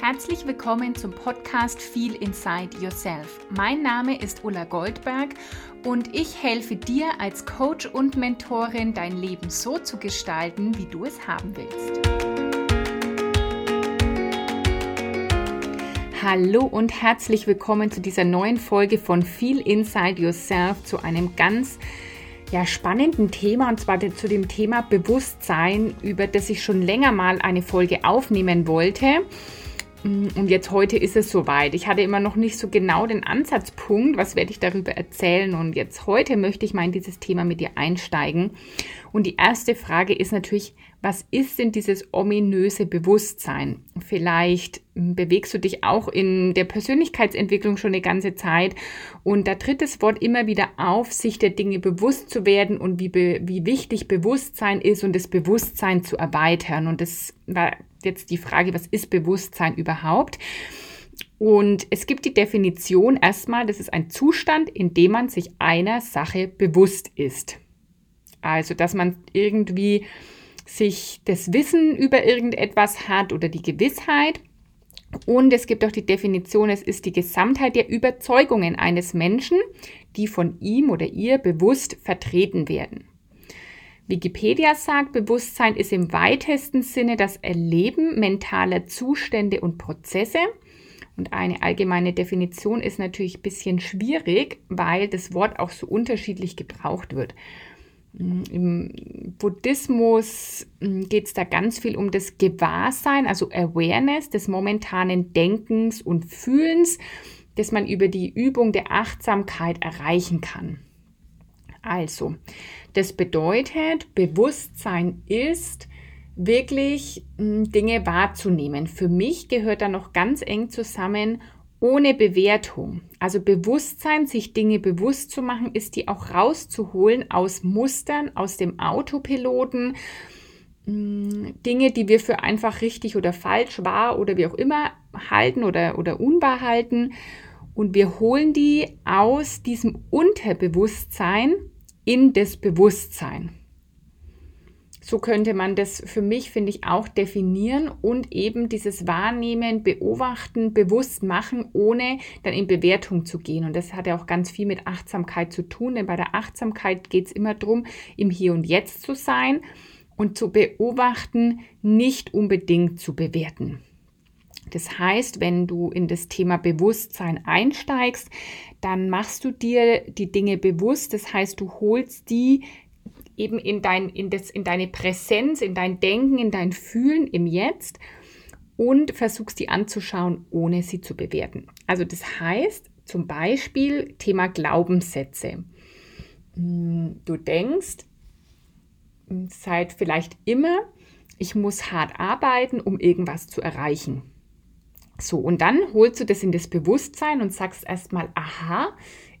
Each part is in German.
Herzlich willkommen zum Podcast Feel Inside Yourself. Mein Name ist Ulla Goldberg und ich helfe dir als Coach und Mentorin, dein Leben so zu gestalten, wie du es haben willst. Hallo und herzlich willkommen zu dieser neuen Folge von Feel Inside Yourself, zu einem ganz ja, spannenden Thema und zwar zu dem Thema Bewusstsein, über das ich schon länger mal eine Folge aufnehmen wollte. Mm, und jetzt heute ist es soweit. Ich hatte immer noch nicht so genau den Ansatzpunkt, was werde ich darüber erzählen. Und jetzt heute möchte ich mal in dieses Thema mit dir einsteigen. Und die erste Frage ist natürlich, was ist denn dieses ominöse Bewusstsein? Vielleicht mm, bewegst du dich auch in der Persönlichkeitsentwicklung schon eine ganze Zeit. Und da tritt das Wort immer wieder auf, sich der Dinge bewusst zu werden und wie, wie wichtig Bewusstsein ist und das Bewusstsein zu erweitern. Und das war jetzt die Frage, was ist Bewusstsein überhaupt? Und es gibt die Definition erstmal, das ist ein Zustand, in dem man sich einer Sache bewusst ist. Also, dass man irgendwie sich das Wissen über irgendetwas hat oder die Gewissheit. Und es gibt auch die Definition, es ist die Gesamtheit der Überzeugungen eines Menschen, die von ihm oder ihr bewusst vertreten werden. Wikipedia sagt, Bewusstsein ist im weitesten Sinne das Erleben mentaler Zustände und Prozesse. Und eine allgemeine Definition ist natürlich ein bisschen schwierig, weil das Wort auch so unterschiedlich gebraucht wird. Im Buddhismus hm, geht es da ganz viel um das Gewahrsein, also Awareness des momentanen Denkens und Fühlens, das man über die Übung der Achtsamkeit erreichen kann. Also, das bedeutet, Bewusstsein ist wirklich hm, Dinge wahrzunehmen. Für mich gehört da noch ganz eng zusammen ohne Bewertung. Also Bewusstsein, sich Dinge bewusst zu machen, ist die auch rauszuholen aus Mustern, aus dem Autopiloten, hm, Dinge, die wir für einfach richtig oder falsch wahr oder wie auch immer halten oder, oder unwahr halten. Und wir holen die aus diesem Unterbewusstsein in das Bewusstsein. So könnte man das für mich, finde ich, auch definieren und eben dieses Wahrnehmen, Beobachten, bewusst machen, ohne dann in Bewertung zu gehen. Und das hat ja auch ganz viel mit Achtsamkeit zu tun, denn bei der Achtsamkeit geht es immer darum, im Hier und Jetzt zu sein und zu beobachten, nicht unbedingt zu bewerten. Das heißt, wenn du in das Thema Bewusstsein einsteigst, dann machst du dir die Dinge bewusst. Das heißt, du holst die eben in, dein, in, das, in deine Präsenz, in dein Denken, in dein Fühlen im Jetzt und versuchst die anzuschauen, ohne sie zu bewerten. Also das heißt zum Beispiel Thema Glaubenssätze. Hm, du denkst seit vielleicht immer, ich muss hart arbeiten, um irgendwas zu erreichen. So, und dann holst du das in das Bewusstsein und sagst erstmal, aha,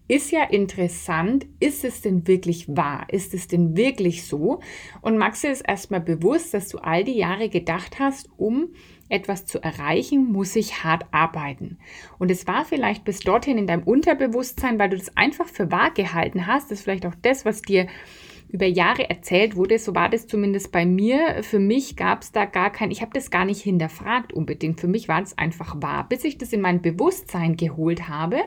ist ja interessant, ist es denn wirklich wahr? Ist es denn wirklich so? Und machst dir es erstmal bewusst, dass du all die Jahre gedacht hast, um etwas zu erreichen, muss ich hart arbeiten. Und es war vielleicht bis dorthin in deinem Unterbewusstsein, weil du das einfach für wahr gehalten hast. Das ist vielleicht auch das, was dir über Jahre erzählt wurde. So war das zumindest bei mir. Für mich gab es da gar kein, ich habe das gar nicht hinterfragt unbedingt. Für mich war es einfach wahr, bis ich das in mein Bewusstsein geholt habe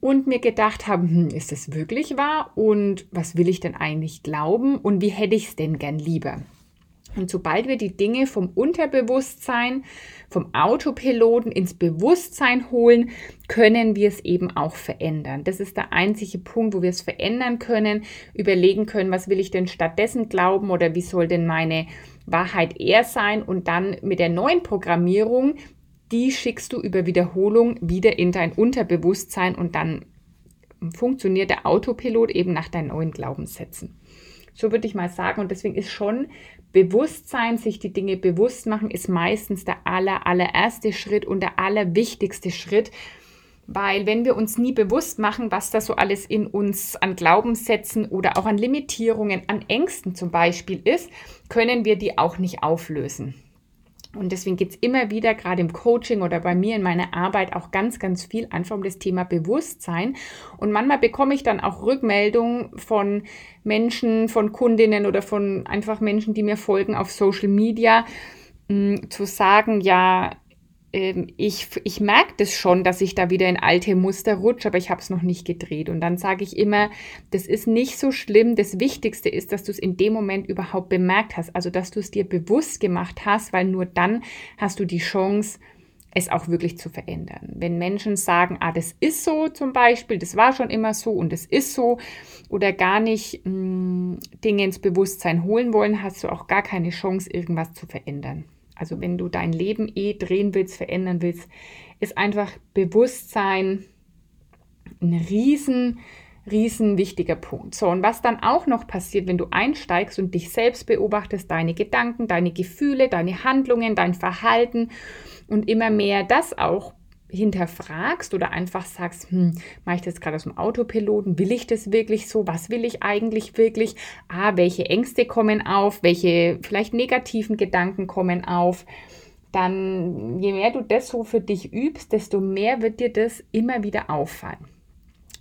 und mir gedacht habe, hm, ist das wirklich wahr und was will ich denn eigentlich glauben und wie hätte ich es denn gern lieber? Und sobald wir die Dinge vom Unterbewusstsein, vom Autopiloten ins Bewusstsein holen, können wir es eben auch verändern. Das ist der einzige Punkt, wo wir es verändern können, überlegen können, was will ich denn stattdessen glauben oder wie soll denn meine Wahrheit eher sein und dann mit der neuen Programmierung, die schickst du über Wiederholung wieder in dein Unterbewusstsein und dann funktioniert der Autopilot eben nach deinen neuen Glaubenssätzen. So würde ich mal sagen. Und deswegen ist schon Bewusstsein, sich die Dinge bewusst machen, ist meistens der aller, allererste Schritt und der allerwichtigste Schritt. Weil wenn wir uns nie bewusst machen, was da so alles in uns an Glaubenssätzen oder auch an Limitierungen, an Ängsten zum Beispiel ist, können wir die auch nicht auflösen. Und deswegen geht es immer wieder, gerade im Coaching oder bei mir in meiner Arbeit, auch ganz, ganz viel einfach um das Thema Bewusstsein. Und manchmal bekomme ich dann auch Rückmeldungen von Menschen, von Kundinnen oder von einfach Menschen, die mir folgen auf Social Media, hm, zu sagen, ja, ähm, ich, ich merke das schon, dass ich da wieder in alte Muster rutsche, aber ich habe es noch nicht gedreht. Und dann sage ich immer, das ist nicht so schlimm. Das Wichtigste ist, dass du es in dem Moment überhaupt bemerkt hast. Also, dass du es dir bewusst gemacht hast, weil nur dann hast du die Chance, es auch wirklich zu verändern. Wenn Menschen sagen, ah, das ist so zum Beispiel, das war schon immer so und es ist so, oder gar nicht mh, mm, Dinge ins Bewusstsein holen wollen, hast du auch gar keine Chance, irgendwas zu verändern. Also wenn du dein Leben eh drehen willst, verändern willst, ist einfach Bewusstsein ein riesen, riesen wichtiger Punkt. So, und was dann auch noch passiert, wenn du einsteigst und dich selbst beobachtest, deine Gedanken, deine Gefühle, deine Handlungen, dein Verhalten und immer mehr das auch hinterfragst oder einfach sagst, hm, mache ich das gerade aus dem Autopiloten? Will ich das wirklich so? Was will ich eigentlich wirklich? Ah, welche Ängste kommen auf? Welche vielleicht negativen Gedanken kommen auf? Dann, je mehr du das so für dich übst, desto mehr wird dir das immer wieder auffallen.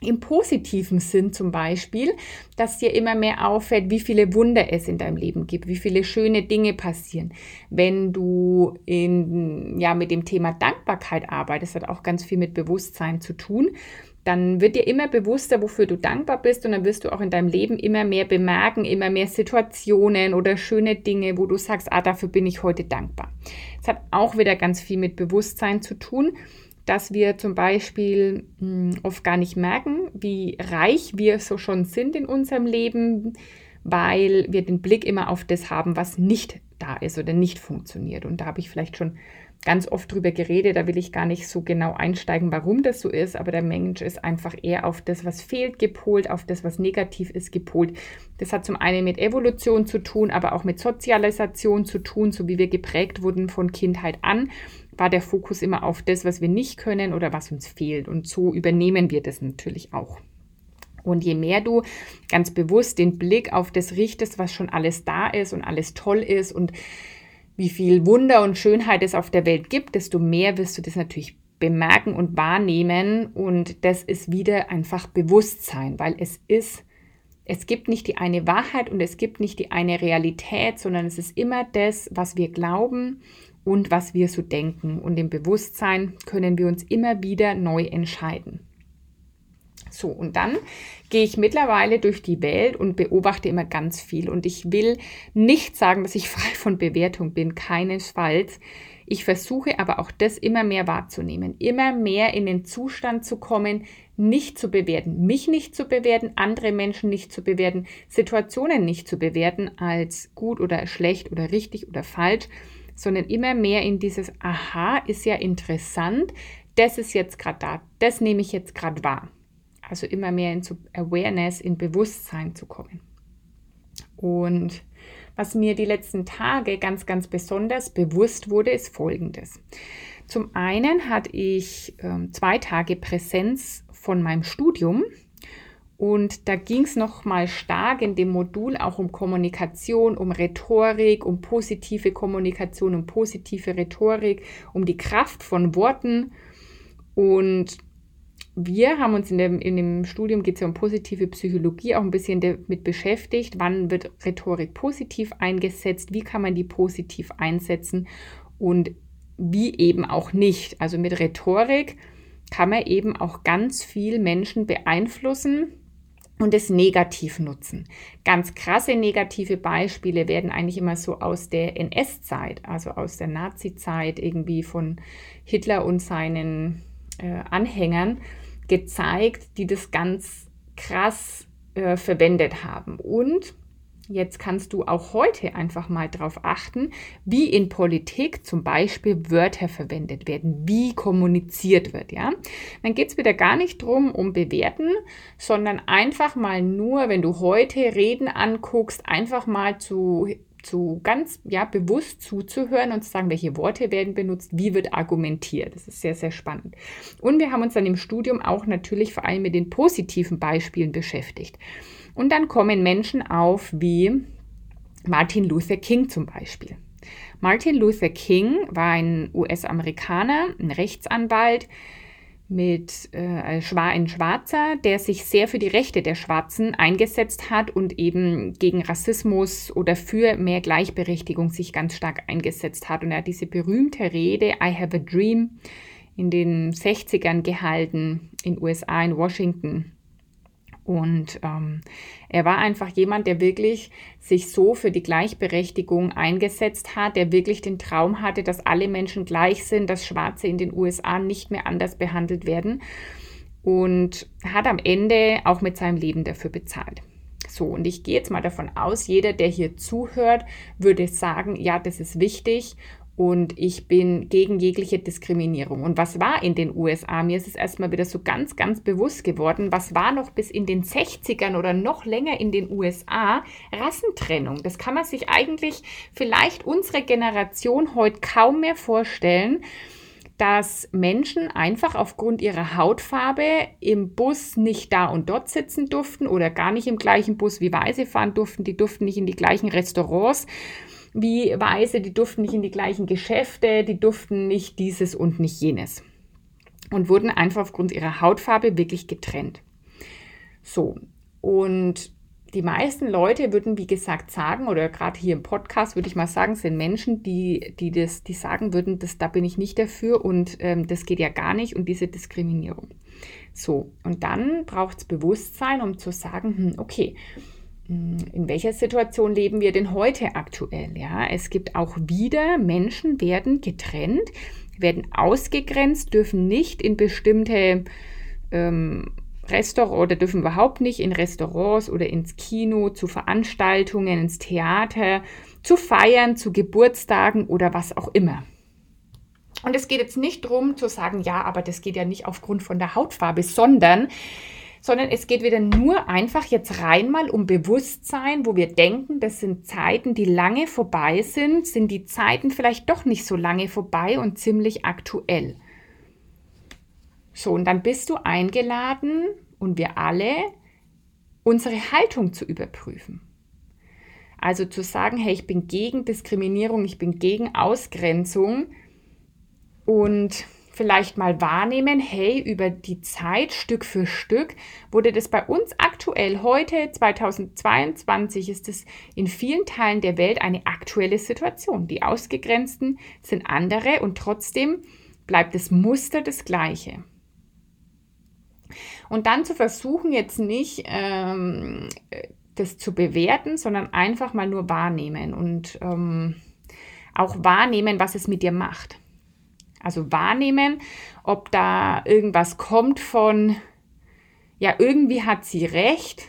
Im positiven Sinn zum Beispiel, dass dir immer mehr auffällt, wie viele Wunder es in deinem Leben gibt, wie viele schöne Dinge passieren. Wenn du in, ja, mit dem Thema Dankbarkeit arbeitest, hat auch ganz viel mit Bewusstsein zu tun, dann wird dir immer bewusster, wofür du dankbar bist und dann wirst du auch in deinem Leben immer mehr bemerken, immer mehr Situationen oder schöne Dinge, wo du sagst, ah, dafür bin ich heute dankbar. Es hat auch wieder ganz viel mit Bewusstsein zu tun dass wir zum Beispiel mh, hm, oft gar nicht merken, wie reich wir so schon sind in unserem Leben, weil wir den Blick immer auf das haben, was nicht da ist oder nicht funktioniert. Und da habe ich vielleicht schon ganz oft drüber geredet, da will ich gar nicht so genau einsteigen, warum das so ist, aber der Mensch ist einfach eher auf das, was fehlt, gepolt, auf das, was negativ ist, gepolt. Das hat zum einen mit Evolution zu tun, aber auch mit Sozialisation zu tun, so wie wir geprägt wurden von Kindheit an war der Fokus immer auf das, was wir nicht können oder was uns fehlt. Und so übernehmen wir das natürlich auch. Und je mehr du ganz bewusst den Blick auf das richtest, was schon alles da ist und alles toll ist und wie viel Wunder und Schönheit es auf der Welt gibt, desto mehr wirst du das natürlich bemerken und wahrnehmen. Und das ist wieder einfach Bewusstsein, weil es ist, es gibt nicht die eine Wahrheit und es gibt nicht die eine Realität, sondern es ist immer das, was wir glauben und was wir so denken. Und im Bewusstsein können wir uns immer wieder neu entscheiden. So, und dann gehe ich mittlerweile durch die Welt und beobachte immer ganz viel. Und ich will nicht sagen, dass ich frei von Bewertung bin, keinesfalls. Ich versuche aber auch das immer mehr wahrzunehmen, immer mehr in den Zustand zu kommen, nicht zu bewerten, mich nicht zu bewerten, andere Menschen nicht zu bewerten, Situationen nicht zu bewerten als gut oder schlecht oder richtig oder falsch, sondern immer mehr in dieses Aha ist ja interessant, das ist jetzt gerade da, das nehme ich jetzt gerade wahr. Also immer mehr in Awareness, in Bewusstsein zu kommen. Und was mir die letzten Tage ganz, ganz besonders bewusst wurde, ist Folgendes. Zum einen hatte ich äh, zwei Tage Präsenz von meinem Studium und da ging es nochmal stark in dem Modul auch um Kommunikation, um Rhetorik, um positive Kommunikation, um positive Rhetorik, um die Kraft von Worten. Und wir haben uns in dem, in dem Studium, geht es ja um positive Psychologie, auch ein bisschen damit beschäftigt, wann wird Rhetorik positiv eingesetzt, wie kann man die positiv einsetzen und wie eben auch nicht. Also mit Rhetorik kann man eben auch ganz viel Menschen beeinflussen und es negativ nutzen. Ganz krasse negative Beispiele werden eigentlich immer so aus der NS-Zeit, also aus der Nazi-Zeit, irgendwie von Hitler und seinen äh, Anhängern gezeigt, die das ganz krass äh, verwendet haben. Und Jetzt kannst du auch heute einfach mal darauf achten, wie in Politik zum Beispiel Wörter verwendet werden, wie kommuniziert wird. Ja? Dann geht es wieder gar nicht drum um Bewerten, sondern einfach mal nur, wenn du heute Reden anguckst, einfach mal zu zu ganz ja, bewusst zuzuhören und zu sagen, welche Worte werden benutzt, wie wird argumentiert. Das ist sehr, sehr spannend. Und wir haben uns dann im Studium auch natürlich vor allem mit den positiven Beispielen beschäftigt. Und dann kommen Menschen auf wie Martin Luther King zum Beispiel. Martin Luther King war ein US-Amerikaner, ein Rechtsanwalt mit äh, ein Schwarzer, der sich sehr für die Rechte der Schwarzen eingesetzt hat und eben gegen Rassismus oder für mehr Gleichberechtigung sich ganz stark eingesetzt hat. Und er hat diese berühmte Rede I Have a Dream in den 60ern gehalten in USA, in Washington. Und ähm, er war einfach jemand, der wirklich sich so für die Gleichberechtigung eingesetzt hat, der wirklich den Traum hatte, dass alle Menschen gleich sind, dass Schwarze in den USA nicht mehr anders behandelt werden und hat am Ende auch mit seinem Leben dafür bezahlt. So, und ich gehe jetzt mal davon aus, jeder, der hier zuhört, würde sagen, ja, das ist wichtig und ich bin gegen jegliche Diskriminierung. Und was war in den USA? Mir ist es erstmal wieder so ganz, ganz bewusst geworden, was war noch bis in den 60ern oder noch länger in den USA Rassentrennung. Das kann man sich eigentlich vielleicht unsere Generation heute kaum mehr vorstellen dass Menschen einfach aufgrund ihrer Hautfarbe im Bus nicht da und dort sitzen durften oder gar nicht im gleichen Bus wie Weiße fahren durften. Die durften nicht in die gleichen Restaurants wie Weiße, die durften nicht in die gleichen Geschäfte, die durften nicht dieses und nicht jenes. Und wurden einfach aufgrund ihrer Hautfarbe wirklich getrennt. So, und die meisten Leute würden, wie gesagt, sagen, oder gerade hier im Podcast würde ich mal sagen, sind Menschen, die, die das, die sagen würden, das, da bin ich nicht dafür und ähm, das geht ja gar nicht und diese Diskriminierung. So, und dann braucht es Bewusstsein, um zu sagen, hm, okay, in welcher Situation leben wir denn heute aktuell? Ja, es gibt auch wieder Menschen werden getrennt, werden ausgegrenzt, dürfen nicht in bestimmte ähm, Restaurants oder dürfen überhaupt nicht in Restaurants oder ins Kino, zu Veranstaltungen, ins Theater, zu Feiern, zu Geburtstagen oder was auch immer. Und es geht jetzt nicht darum zu sagen, ja, aber das geht ja nicht aufgrund von der Hautfarbe, sondern sondern es geht wieder nur einfach jetzt rein mal um Bewusstsein, wo wir denken, das sind Zeiten, die lange vorbei sind, sind die Zeiten vielleicht doch nicht so lange vorbei und ziemlich aktuell. So, und dann bist du eingeladen und wir alle, unsere Haltung zu überprüfen. Also zu sagen, hey, ich bin gegen Diskriminierung, ich bin gegen Ausgrenzung und vielleicht mal wahrnehmen, hey, über die Zeit, Stück für Stück, wurde das bei uns aktuell heute, 2022, ist es in vielen Teilen der Welt eine aktuelle Situation. Die Ausgegrenzten sind andere und trotzdem bleibt das Muster das gleiche. Und dann zu versuchen, jetzt nicht ähm, das zu bewerten, sondern einfach mal nur wahrnehmen und ähm, auch wahrnehmen, was es mit dir macht. Also wahrnehmen, ob da irgendwas kommt von, ja, irgendwie hat sie recht,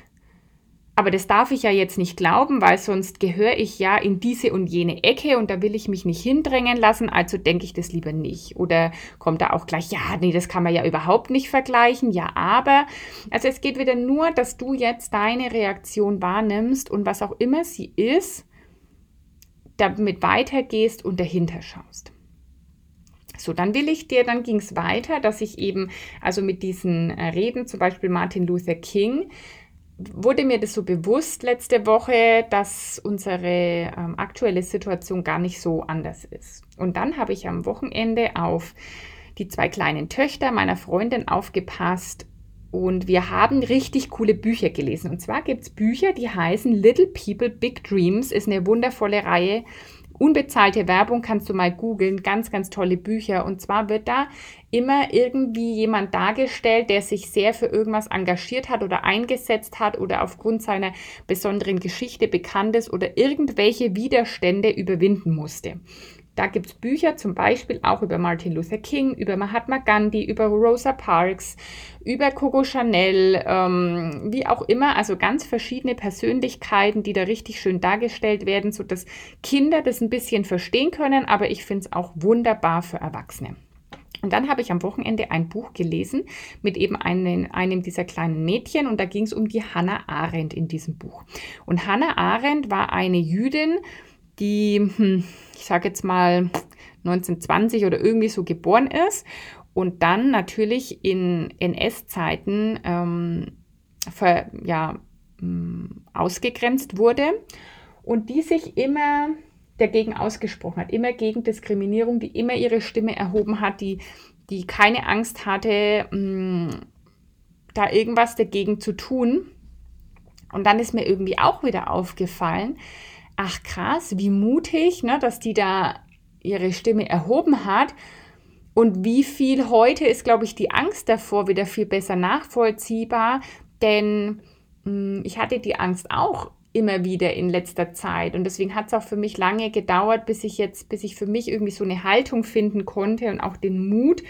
aber das darf ich ja jetzt nicht glauben, weil sonst gehöre ich ja in diese und jene Ecke und da will ich mich nicht hindrängen lassen, also denke ich das lieber nicht. Oder kommt da auch gleich, ja, nee, das kann man ja überhaupt nicht vergleichen, ja, aber. Also es geht wieder nur, dass du jetzt deine Reaktion wahrnimmst und was auch immer sie ist, damit weitergehst und dahinter schaust. So, dann will ich dir, dann ging es weiter, dass ich eben, also mit diesen äh, Reden, zum Beispiel Martin Luther King, wurde mir das so bewusst letzte Woche, dass unsere ähm, aktuelle Situation gar nicht so anders ist. Und dann habe ich am Wochenende auf die zwei kleinen Töchter meiner Freundin aufgepasst und wir haben richtig coole Bücher gelesen. Und zwar gibt es Bücher, die heißen Little People Big Dreams, ist eine wundervolle Reihe Unbezahlte Werbung kannst du mal googeln, ganz, ganz tolle Bücher. Und zwar wird da immer irgendwie jemand dargestellt, der sich sehr für irgendwas engagiert hat oder eingesetzt hat oder aufgrund seiner besonderen Geschichte bekannt ist oder irgendwelche Widerstände überwinden musste. Da gibt es Bücher zum Beispiel auch über Martin Luther King, über Mahatma Gandhi, über Rosa Parks, über Coco Chanel, ähm, wie auch immer. Also ganz verschiedene Persönlichkeiten, die da richtig schön dargestellt werden, sodass Kinder das ein bisschen verstehen können. Aber ich finde es auch wunderbar für Erwachsene. Und dann habe ich am Wochenende ein Buch gelesen mit eben einem, einem dieser kleinen Mädchen und da ging es um die Hannah Arendt in diesem Buch. Und Hannah Arendt war eine Jüdin, die, hm, ich sage jetzt mal 1920 oder irgendwie so geboren ist und dann natürlich in NS-Zeiten ähm, ja, hm, ausgegrenzt wurde und die sich immer dagegen ausgesprochen hat, immer gegen Diskriminierung, die immer ihre Stimme erhoben hat, die die keine Angst hatte, mh, mm, da irgendwas dagegen zu tun. Und dann ist mir irgendwie auch wieder aufgefallen, ach krass, wie mutig, ne, dass die da ihre Stimme erhoben hat. Und wie viel heute ist, glaube ich, die Angst davor wieder viel besser nachvollziehbar. Denn mh, hm, ich hatte die Angst auch immer wieder in letzter Zeit. Und deswegen hat es auch für mich lange gedauert, bis ich jetzt, bis ich für mich irgendwie so eine Haltung finden konnte und auch den Mut,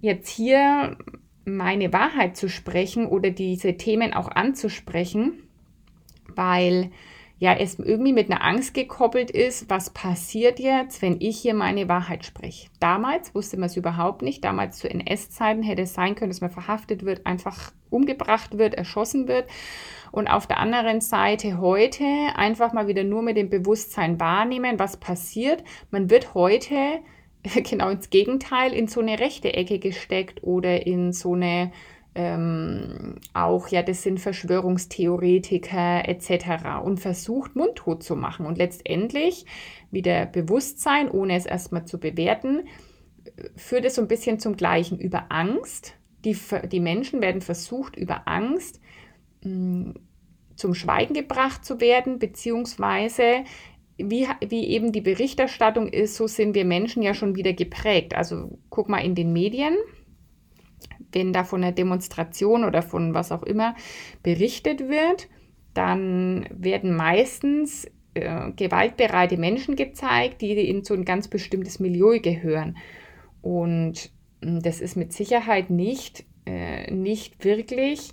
jetzt hier meine Wahrheit zu sprechen oder diese Themen auch anzusprechen, weil ja es irgendwie mit einer Angst gekoppelt ist, was passiert jetzt, wenn ich hier meine Wahrheit spreche. Damals wusste man es überhaupt nicht. Damals zu NS-Zeiten hätte es sein können, dass man verhaftet wird, einfach umgebracht wird, erschossen wird. Und auf der anderen Seite heute einfach mal wieder nur mit dem Bewusstsein wahrnehmen, was passiert. Man wird heute genau ins Gegenteil in so eine rechte Ecke gesteckt oder in so eine ähm, auch, ja, das sind Verschwörungstheoretiker etc. und versucht mundtot zu machen. Und letztendlich wieder Bewusstsein, ohne es erstmal zu bewerten, führt es so ein bisschen zum Gleichen über Angst. Die, die Menschen werden versucht, über Angst mh, hm, zum Schweigen gebracht zu werden, beziehungsweise wie, wie eben die Berichterstattung ist, so sind wir Menschen ja schon wieder geprägt. Also guck mal in den Medien, wenn da von einer Demonstration oder von was auch immer berichtet wird, dann werden meistens äh, gewaltbereite Menschen gezeigt, die in so ein ganz bestimmtes Milieu gehören. Und hm, das ist mit Sicherheit nicht, äh, nicht wirklich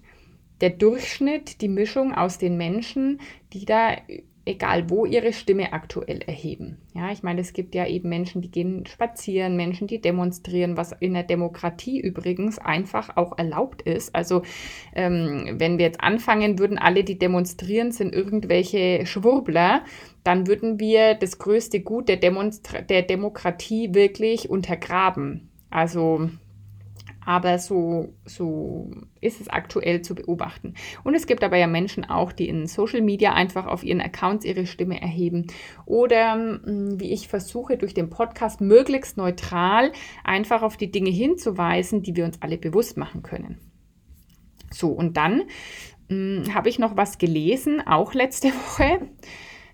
der Durchschnitt, die Mischung aus den Menschen, die da egal wo, ihre Stimme aktuell erheben. Ja, ich meine, es gibt ja eben Menschen, die gehen spazieren, Menschen, die demonstrieren, was in der Demokratie übrigens einfach auch erlaubt ist. Also ähm, wenn wir jetzt anfangen würden, alle, die demonstrieren, sind irgendwelche Schwurbler, dann würden wir das größte Gut der, Demonstra der Demokratie wirklich untergraben. Also aber so, so ist es aktuell zu beobachten. Und es gibt aber ja Menschen auch, die in Social Media einfach auf ihren Accounts ihre Stimme erheben. Oder hm, wie ich versuche, durch den Podcast möglichst neutral einfach auf die Dinge hinzuweisen, die wir uns alle bewusst machen können. So, und dann hm, habe ich noch was gelesen, auch letzte Woche.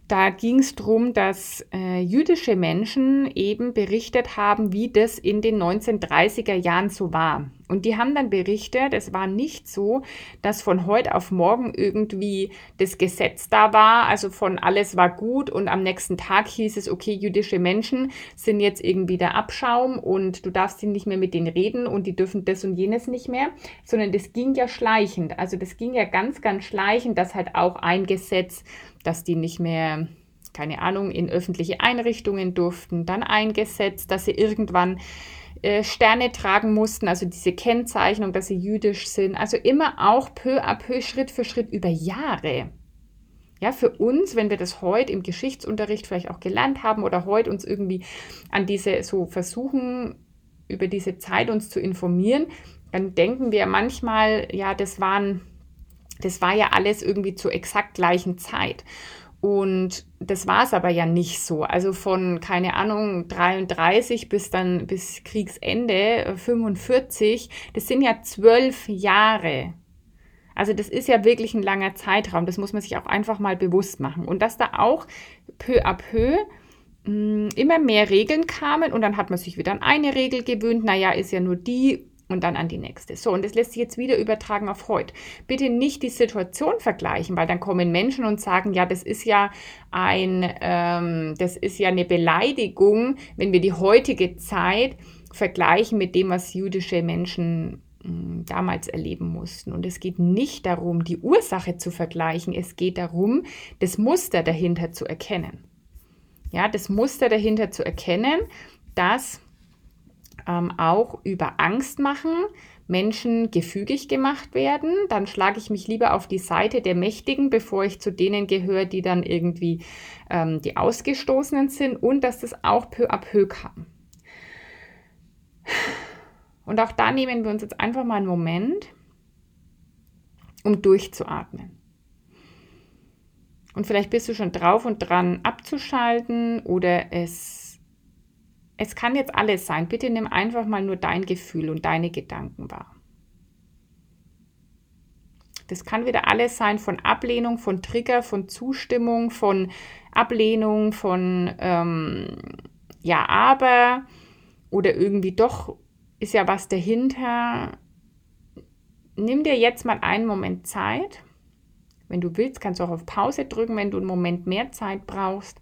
Da ging es darum, dass äh, jüdische Menschen eben berichtet haben, wie das in den 1930er Jahren so war. Und die haben dann berichtet, es war nicht so, dass von heute auf morgen irgendwie das Gesetz da war, also von alles war gut und am nächsten Tag hieß es, okay, jüdische Menschen sind jetzt irgendwie der Abschaum und du darfst nicht mehr mit denen reden und die dürfen das und jenes nicht mehr, sondern das ging ja schleichend. Also das ging ja ganz, ganz schleichend, dass halt auch ein Gesetz dass die nicht mehr, keine Ahnung, in öffentliche Einrichtungen durften, dann eingesetzt, dass sie irgendwann äh, Sterne tragen mussten, also diese Kennzeichnung, dass sie jüdisch sind. Also immer auch peu à peu, Schritt für Schritt über Jahre. Ja, für uns, wenn wir das heute im Geschichtsunterricht vielleicht auch gelernt haben oder heute uns irgendwie an diese so versuchen, über diese Zeit uns zu informieren, dann denken wir manchmal, ja, das waren das war ja alles irgendwie zur exakt gleichen Zeit. Und das war es aber ja nicht so. Also von, keine Ahnung, 33 bis dann bis Kriegsende 45, äh, das sind ja zwölf Jahre. Also das ist ja wirklich ein langer Zeitraum. Das muss man sich auch einfach mal bewusst machen. Und dass da auch peu à peu mh, hm, immer mehr Regeln kamen und dann hat man sich wieder an eine Regel gewöhnt. Naja, ist ja nur die und dann an die nächste. So, und das lässt sich jetzt wieder übertragen auf heute. Bitte nicht die Situation vergleichen, weil dann kommen Menschen und sagen, ja, das ist ja ein, ähm, das ist ja eine Beleidigung, wenn wir die heutige Zeit vergleichen mit dem, was jüdische Menschen hm, damals erleben mussten. Und es geht nicht darum, die Ursache zu vergleichen, es geht darum, das Muster dahinter zu erkennen. Ja, das Muster dahinter zu erkennen, dass ähm, auch über Angst machen Menschen gefügig gemacht werden, dann schlage ich mich lieber auf die Seite der Mächtigen, bevor ich zu denen gehöre, die dann irgendwie ähm, die Ausgestoßenen sind und dass das auch peu à peu kam. Und auch da nehmen wir uns jetzt einfach mal einen Moment, um durchzuatmen. Und vielleicht bist du schon drauf und dran abzuschalten oder es es kann jetzt alles sein. Bitte nimm einfach mal nur dein Gefühl und deine Gedanken wahr. Das kann wieder alles sein von Ablehnung, von Trigger, von Zustimmung, von Ablehnung, von ähm, ja, aber oder irgendwie doch ist ja was dahinter. Nimm dir jetzt mal einen Moment Zeit. Wenn du willst, kannst du auch auf Pause drücken, wenn du einen Moment mehr Zeit brauchst,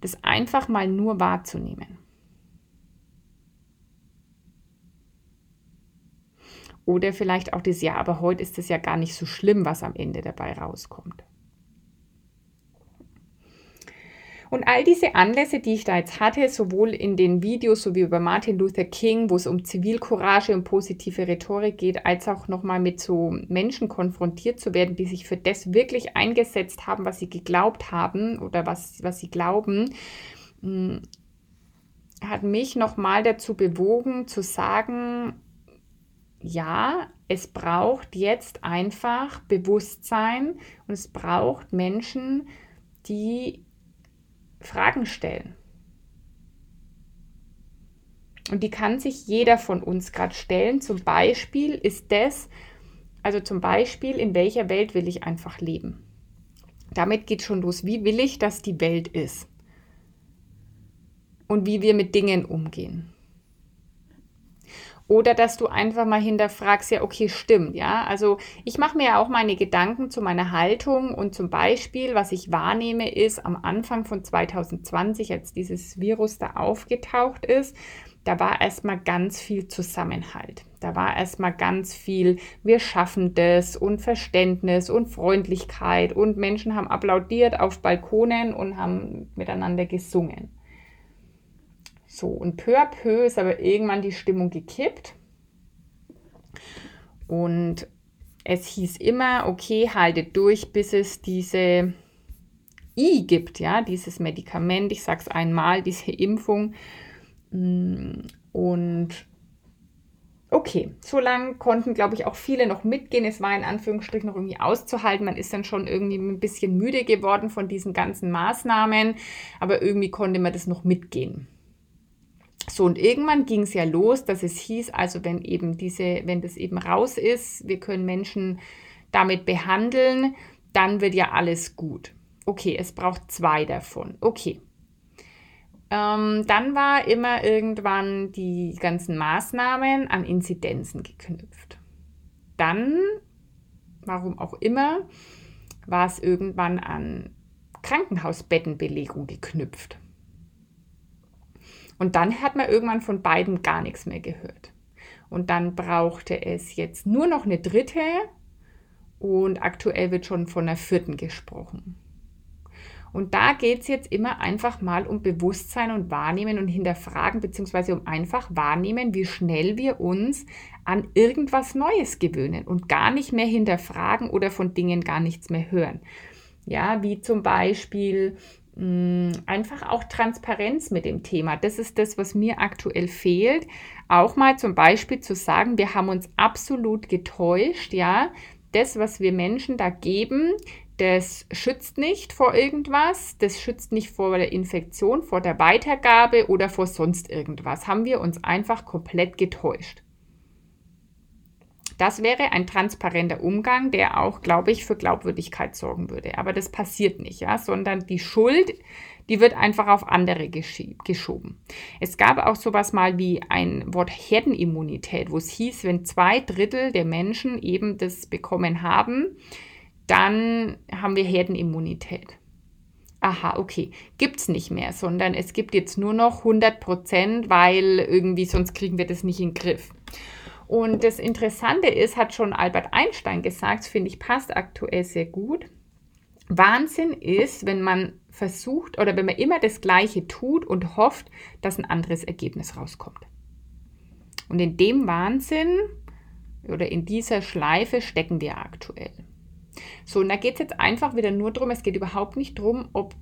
das einfach mal nur wahrzunehmen. Oder vielleicht auch das Ja, aber heute ist es ja gar nicht so schlimm, was am Ende dabei rauskommt. Und all diese Anlässe, die ich da jetzt hatte, sowohl in den Videos, so wie über Martin Luther King, wo es um Zivilcourage und positive Rhetorik geht, als auch nochmal mit so Menschen konfrontiert zu werden, die sich für das wirklich eingesetzt haben, was sie geglaubt haben oder was, was sie glauben, hm, hat mich nochmal dazu bewogen zu sagen, ja, es braucht jetzt einfach Bewusstsein und es braucht Menschen, die Fragen stellen. Und die kann sich jeder von uns gerade stellen. Zum Beispiel ist das, also zum Beispiel, in welcher Welt will ich einfach leben? Damit geht schon los. Wie will ich, dass die Welt ist? Und wie wir mit Dingen umgehen. Oder dass du einfach mal hinterfragst, ja, okay, stimmt, ja. Also ich mache mir ja auch meine Gedanken zu meiner Haltung und zum Beispiel, was ich wahrnehme, ist am Anfang von 2020, als dieses Virus da aufgetaucht ist, da war erstmal ganz viel Zusammenhalt. Da war erstmal ganz viel, wir schaffen das und Verständnis und Freundlichkeit und Menschen haben applaudiert auf Balkonen und haben miteinander gesungen. So, und peu à peu ist aber irgendwann die Stimmung gekippt. Und es hieß immer, okay, haltet durch, bis es diese I gibt, ja, dieses Medikament, ich sage es einmal, diese Impfung. Mm, und okay, so lange konnten, glaube ich, auch viele noch mitgehen. Es war in Anführungsstrichen noch irgendwie auszuhalten. Man ist dann schon irgendwie ein bisschen müde geworden von diesen ganzen Maßnahmen, aber irgendwie konnte man das noch mitgehen. So, und irgendwann ging es ja los, dass es hieß, also wenn eben diese, wenn das eben raus ist, wir können Menschen damit behandeln, dann wird ja alles gut. Okay, es braucht zwei davon. Okay. Ähm, dann war immer irgendwann die ganzen Maßnahmen an Inzidenzen geknüpft. Dann, warum auch immer, war es irgendwann an Krankenhausbettenbelegung geknüpft. Und dann hat man irgendwann von beiden gar nichts mehr gehört. Und dann brauchte es jetzt nur noch eine dritte und aktuell wird schon von einer vierten gesprochen. Und da geht es jetzt immer einfach mal um Bewusstsein und Wahrnehmen und hinterfragen, beziehungsweise um einfach wahrnehmen, wie schnell wir uns an irgendwas Neues gewöhnen und gar nicht mehr hinterfragen oder von Dingen gar nichts mehr hören. Ja, wie zum Beispiel, einfach auch Transparenz mit dem Thema. Das ist das, was mir aktuell fehlt. Auch mal zum Beispiel zu sagen, wir haben uns absolut getäuscht, ja. Das, was wir Menschen da geben, das schützt nicht vor irgendwas, das schützt nicht vor der Infektion, vor der Weitergabe oder vor sonst irgendwas. Haben wir uns einfach komplett getäuscht. Das wäre ein transparenter Umgang, der auch, glaube ich, für Glaubwürdigkeit sorgen würde. Aber das passiert nicht, ja, sondern die Schuld, die wird einfach auf andere geschoben. Es gab auch sowas mal wie ein Wort Herdenimmunität, wo es hieß, wenn zwei Drittel der Menschen eben das bekommen haben, dann haben wir Herdenimmunität. Aha, okay, gibt es nicht mehr, sondern es gibt jetzt nur noch 100 Prozent, weil irgendwie sonst kriegen wir das nicht in den Griff. Und das Interessante ist, hat schon Albert Einstein gesagt, finde ich, passt aktuell sehr gut. Wahnsinn ist, wenn man versucht oder wenn man immer das Gleiche tut und hofft, dass ein anderes Ergebnis rauskommt. Und in dem Wahnsinn oder in dieser Schleife stecken wir aktuell. So, und da geht es jetzt einfach wieder nur darum, es geht überhaupt nicht darum, ob,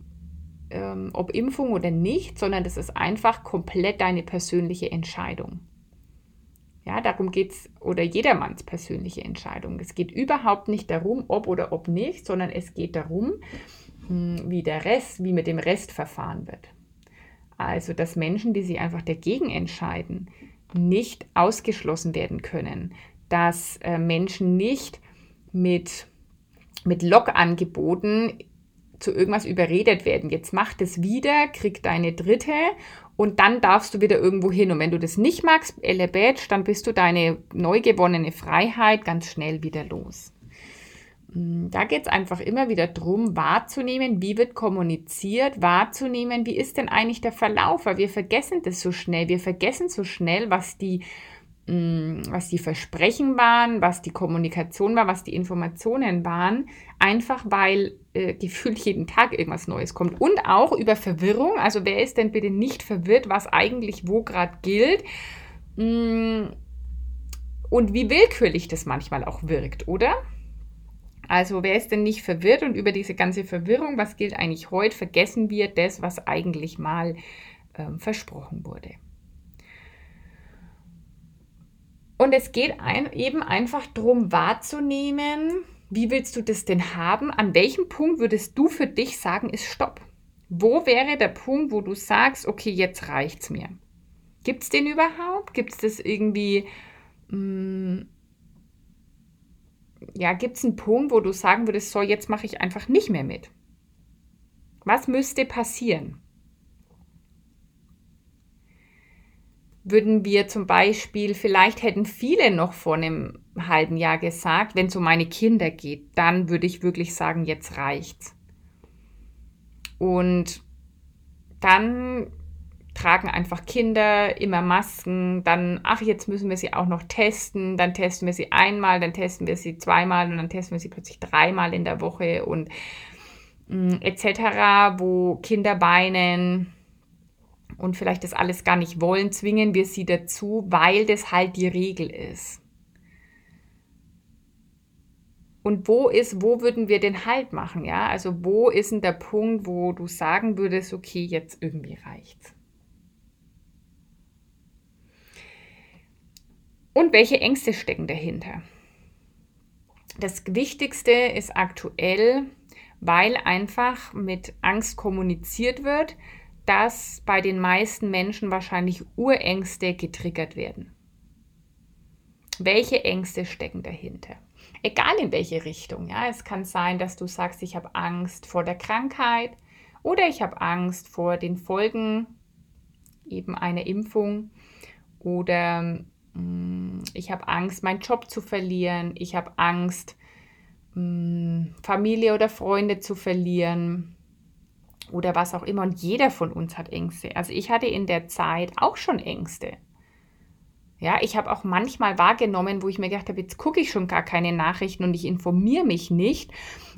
ähm, ob Impfung oder nicht, sondern das ist einfach komplett deine persönliche Entscheidung. Ja, darum geht es, oder jedermanns persönliche Entscheidung. Es geht überhaupt nicht darum, ob oder ob nicht, sondern es geht darum, hm, wie der Rest, wie mit dem Rest verfahren wird. Also, dass Menschen, die sich einfach dagegen entscheiden, nicht ausgeschlossen werden können, dass äh, Menschen nicht mit, mit Log-Angeboten zu irgendwas überredet werden. Jetzt mach das wieder, krieg deine dritte und dann darfst du wieder irgendwo hin. Und wenn du das nicht magst, Elle Badge, dann bist du deine neu gewonnene Freiheit ganz schnell wieder los. Mm, da geht es einfach immer wieder darum, wahrzunehmen, wie wird kommuniziert, wahrzunehmen, wie ist denn eigentlich der Verlauf, weil wir vergessen das so schnell. Wir vergessen so schnell, was die, was die Versprechen waren, was die Kommunikation war, was die Informationen waren, einfach weil äh, gefühlt jeden Tag irgendwas Neues kommt. Und auch über Verwirrung. Also wer ist denn bitte nicht verwirrt, was eigentlich wo gerade gilt? Und wie willkürlich das manchmal auch wirkt, oder? Also wer ist denn nicht verwirrt und über diese ganze Verwirrung, was gilt eigentlich heute, vergessen wir das, was eigentlich mal ähm, versprochen wurde. Und es geht ein, eben einfach darum wahrzunehmen, wie willst du das denn haben? An welchem Punkt würdest du für dich sagen, ist Stopp? Wo wäre der Punkt, wo du sagst, okay, jetzt reicht's mir? Gibt es den überhaupt? Gibt es das irgendwie? Mh, mm, ja, gibt es einen Punkt, wo du sagen würdest, so, jetzt mache ich einfach nicht mehr mit? Was müsste passieren? Würden wir zum Beispiel, vielleicht hätten viele noch vor einem halben Jahr gesagt, wenn es um meine Kinder geht, dann würde ich wirklich sagen, jetzt reicht's. Und dann tragen einfach Kinder immer Masken, dann, ach, jetzt müssen wir sie auch noch testen, dann testen wir sie einmal, dann testen wir sie zweimal und dann testen wir sie plötzlich dreimal in der Woche und mm, etc., wo Kinder weinen und vielleicht das alles gar nicht wollen, zwingen wir sie dazu, weil das halt die Regel ist. Und wo ist, wo würden wir den Halt machen, ja? Also wo ist denn der Punkt, wo du sagen würdest, okay, jetzt irgendwie reicht's? Und welche Ängste stecken dahinter? Das Wichtigste ist aktuell, weil einfach mit Angst kommuniziert wird, dass bei den meisten Menschen wahrscheinlich Urängste getriggert werden. Welche Ängste stecken dahinter? Egal in welche Richtung. Ja, es kann sein, dass du sagst, ich habe Angst vor der Krankheit oder ich habe Angst vor den Folgen eben einer Impfung oder Mm, ich habe Angst, meinen Job zu verlieren. Ich habe Angst, mm, Familie oder Freunde zu verlieren oder was auch immer. Und jeder von uns hat Ängste. Also ich hatte in der Zeit auch schon Ängste. Ja, ich habe auch manchmal wahrgenommen, wo ich mir gedacht habe, jetzt gucke ich schon gar keine Nachrichten und ich informiere mich nicht.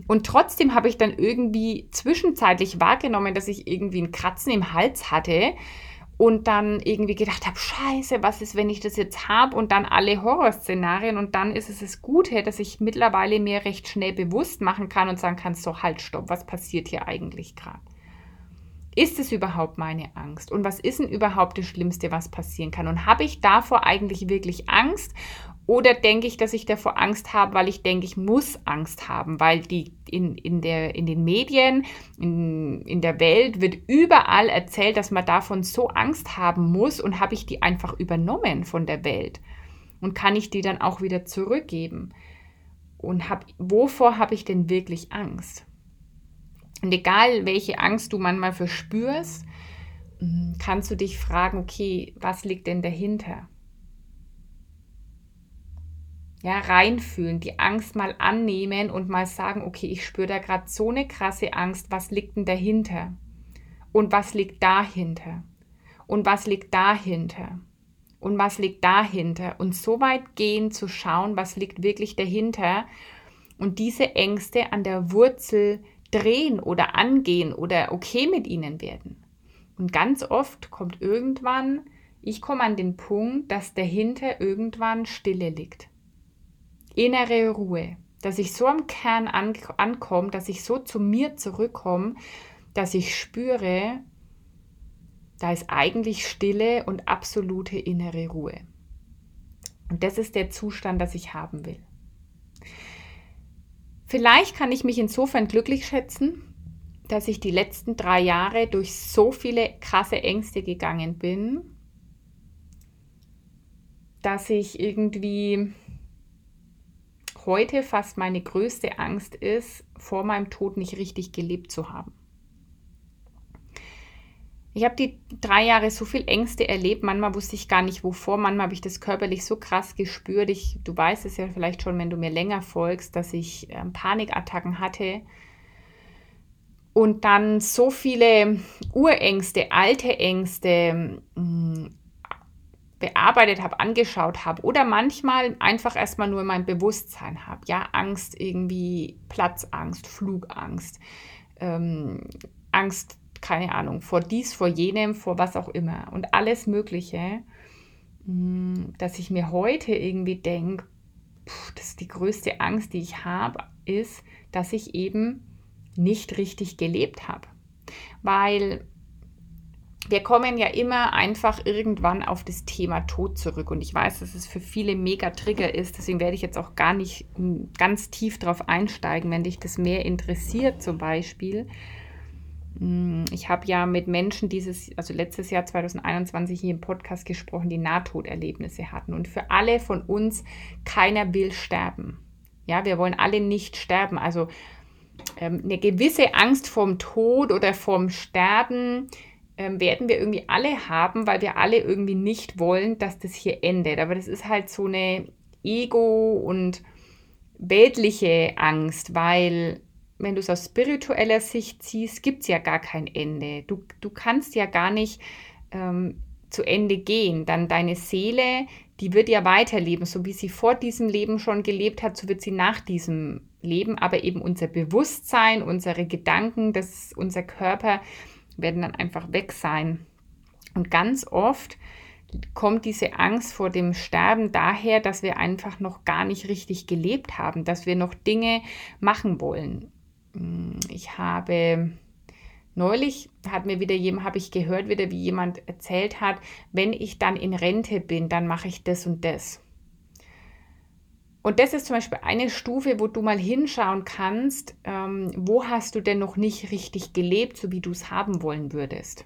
Und trotzdem habe ich dann irgendwie zwischenzeitlich wahrgenommen, dass ich irgendwie ein Kratzen im Hals hatte und dann irgendwie gedacht habe, scheiße, was ist, wenn ich das jetzt habe und dann alle Horrorszenarien und dann ist es das Gute, dass ich mittlerweile mir recht schnell bewusst machen kann und sagen kann, so halt, stopp, was passiert hier eigentlich gerade? Ist es überhaupt meine Angst? Und was ist denn überhaupt das Schlimmste, was passieren kann? Und habe ich davor eigentlich wirklich Angst? Oder denke ich, dass ich davor Angst habe, weil ich denke, ich muss Angst haben, weil die in, in, der, in den Medien, in, in der Welt wird überall erzählt, dass man davon so Angst haben muss und habe ich die einfach übernommen von der Welt und kann ich die dann auch wieder zurückgeben? Und hab, wovor habe ich denn wirklich Angst? Und egal, welche Angst du manchmal verspürst, hm, kannst du dich fragen, okay, was liegt denn dahinter? ja, reinfühlen, die Angst mal annehmen und mal sagen, okay, ich spüre da gerade so eine krasse Angst, was liegt denn dahinter? Und was liegt dahinter? Und was liegt dahinter? Und was liegt dahinter? Und so weit gehen zu schauen, was liegt wirklich dahinter und diese Ängste an der Wurzel drehen oder angehen oder okay mit ihnen werden. Und ganz oft kommt irgendwann, ich komme an den Punkt, dass dahinter irgendwann Stille liegt innere Ruhe, dass ich so am Kern an, ankomme, dass ich so zu mir zurückkomme, dass ich spüre, da ist eigentlich Stille und absolute innere Ruhe. Und das ist der Zustand, das ich haben will. Vielleicht kann ich mich insofern glücklich schätzen, dass ich die letzten drei Jahre durch so viele krasse Ängste gegangen bin, dass ich irgendwie heute fast meine größte Angst ist, vor meinem Tod nicht richtig gelebt zu haben. Ich habe die drei Jahre so viel Ängste erlebt. Manchmal wusste ich gar nicht wovor. Manchmal habe ich das körperlich so krass gespürt. Ich, du weißt es ja vielleicht schon, wenn du mir länger folgst, dass ich äh, Panikattacken hatte. Und dann so viele Urängste, alte Ängste mh, mm, bearbeitet habe, angeschaut habe. Oder manchmal einfach erstmal nur mein Bewusstsein habe. Ja, Angst irgendwie, Platzangst, Flugangst, ähm, Angst keine Ahnung, vor dies, vor jenem, vor was auch immer und alles Mögliche, mm, dass ich mir heute irgendwie denke, das ist die größte Angst, die ich habe, ist, dass ich eben nicht richtig gelebt habe. Weil wir kommen ja immer einfach irgendwann auf das Thema Tod zurück. Und ich weiß, dass es für viele mega Trigger ist. Deswegen werde ich jetzt auch gar nicht mm, ganz tief drauf einsteigen, wenn dich das mehr interessiert zum Beispiel. Mm, ich habe ja mit Menschen dieses, also letztes Jahr 2021 hier im Podcast gesprochen, die Nahtoderlebnisse hatten. Und für alle von uns, keiner will sterben. Ja, wir wollen alle nicht sterben. Also ähm, eine gewisse Angst vorm Tod oder vorm Sterben ähm, werden wir irgendwie alle haben, weil wir alle irgendwie nicht wollen, dass das hier endet. Aber das ist halt so eine Ego- und weltliche Angst, weil wenn du es aus spiritueller Sicht siehst, gibt es ja gar kein Ende. Du, du kannst ja gar nicht ähm, zu Ende gehen. Dann deine Seele, die wird ja weiterleben. So wie sie vor diesem Leben schon gelebt hat, so wird sie nach diesem Leben. Aber eben unser Bewusstsein, unsere Gedanken, das, unser Körper werden dann einfach weg sein. Und ganz oft kommt diese Angst vor dem Sterben daher, dass wir einfach noch gar nicht richtig gelebt haben, dass wir noch Dinge machen wollen. Mm, ich habe neulich hat mir wieder jemand, habe ich gehört wieder, wie jemand erzählt hat, wenn ich dann in Rente bin, dann mache ich das und das. Und das ist zum Beispiel eine Stufe, wo du mal hinschauen kannst, ähm, wo hast du denn noch nicht richtig gelebt, so wie du es haben wollen würdest.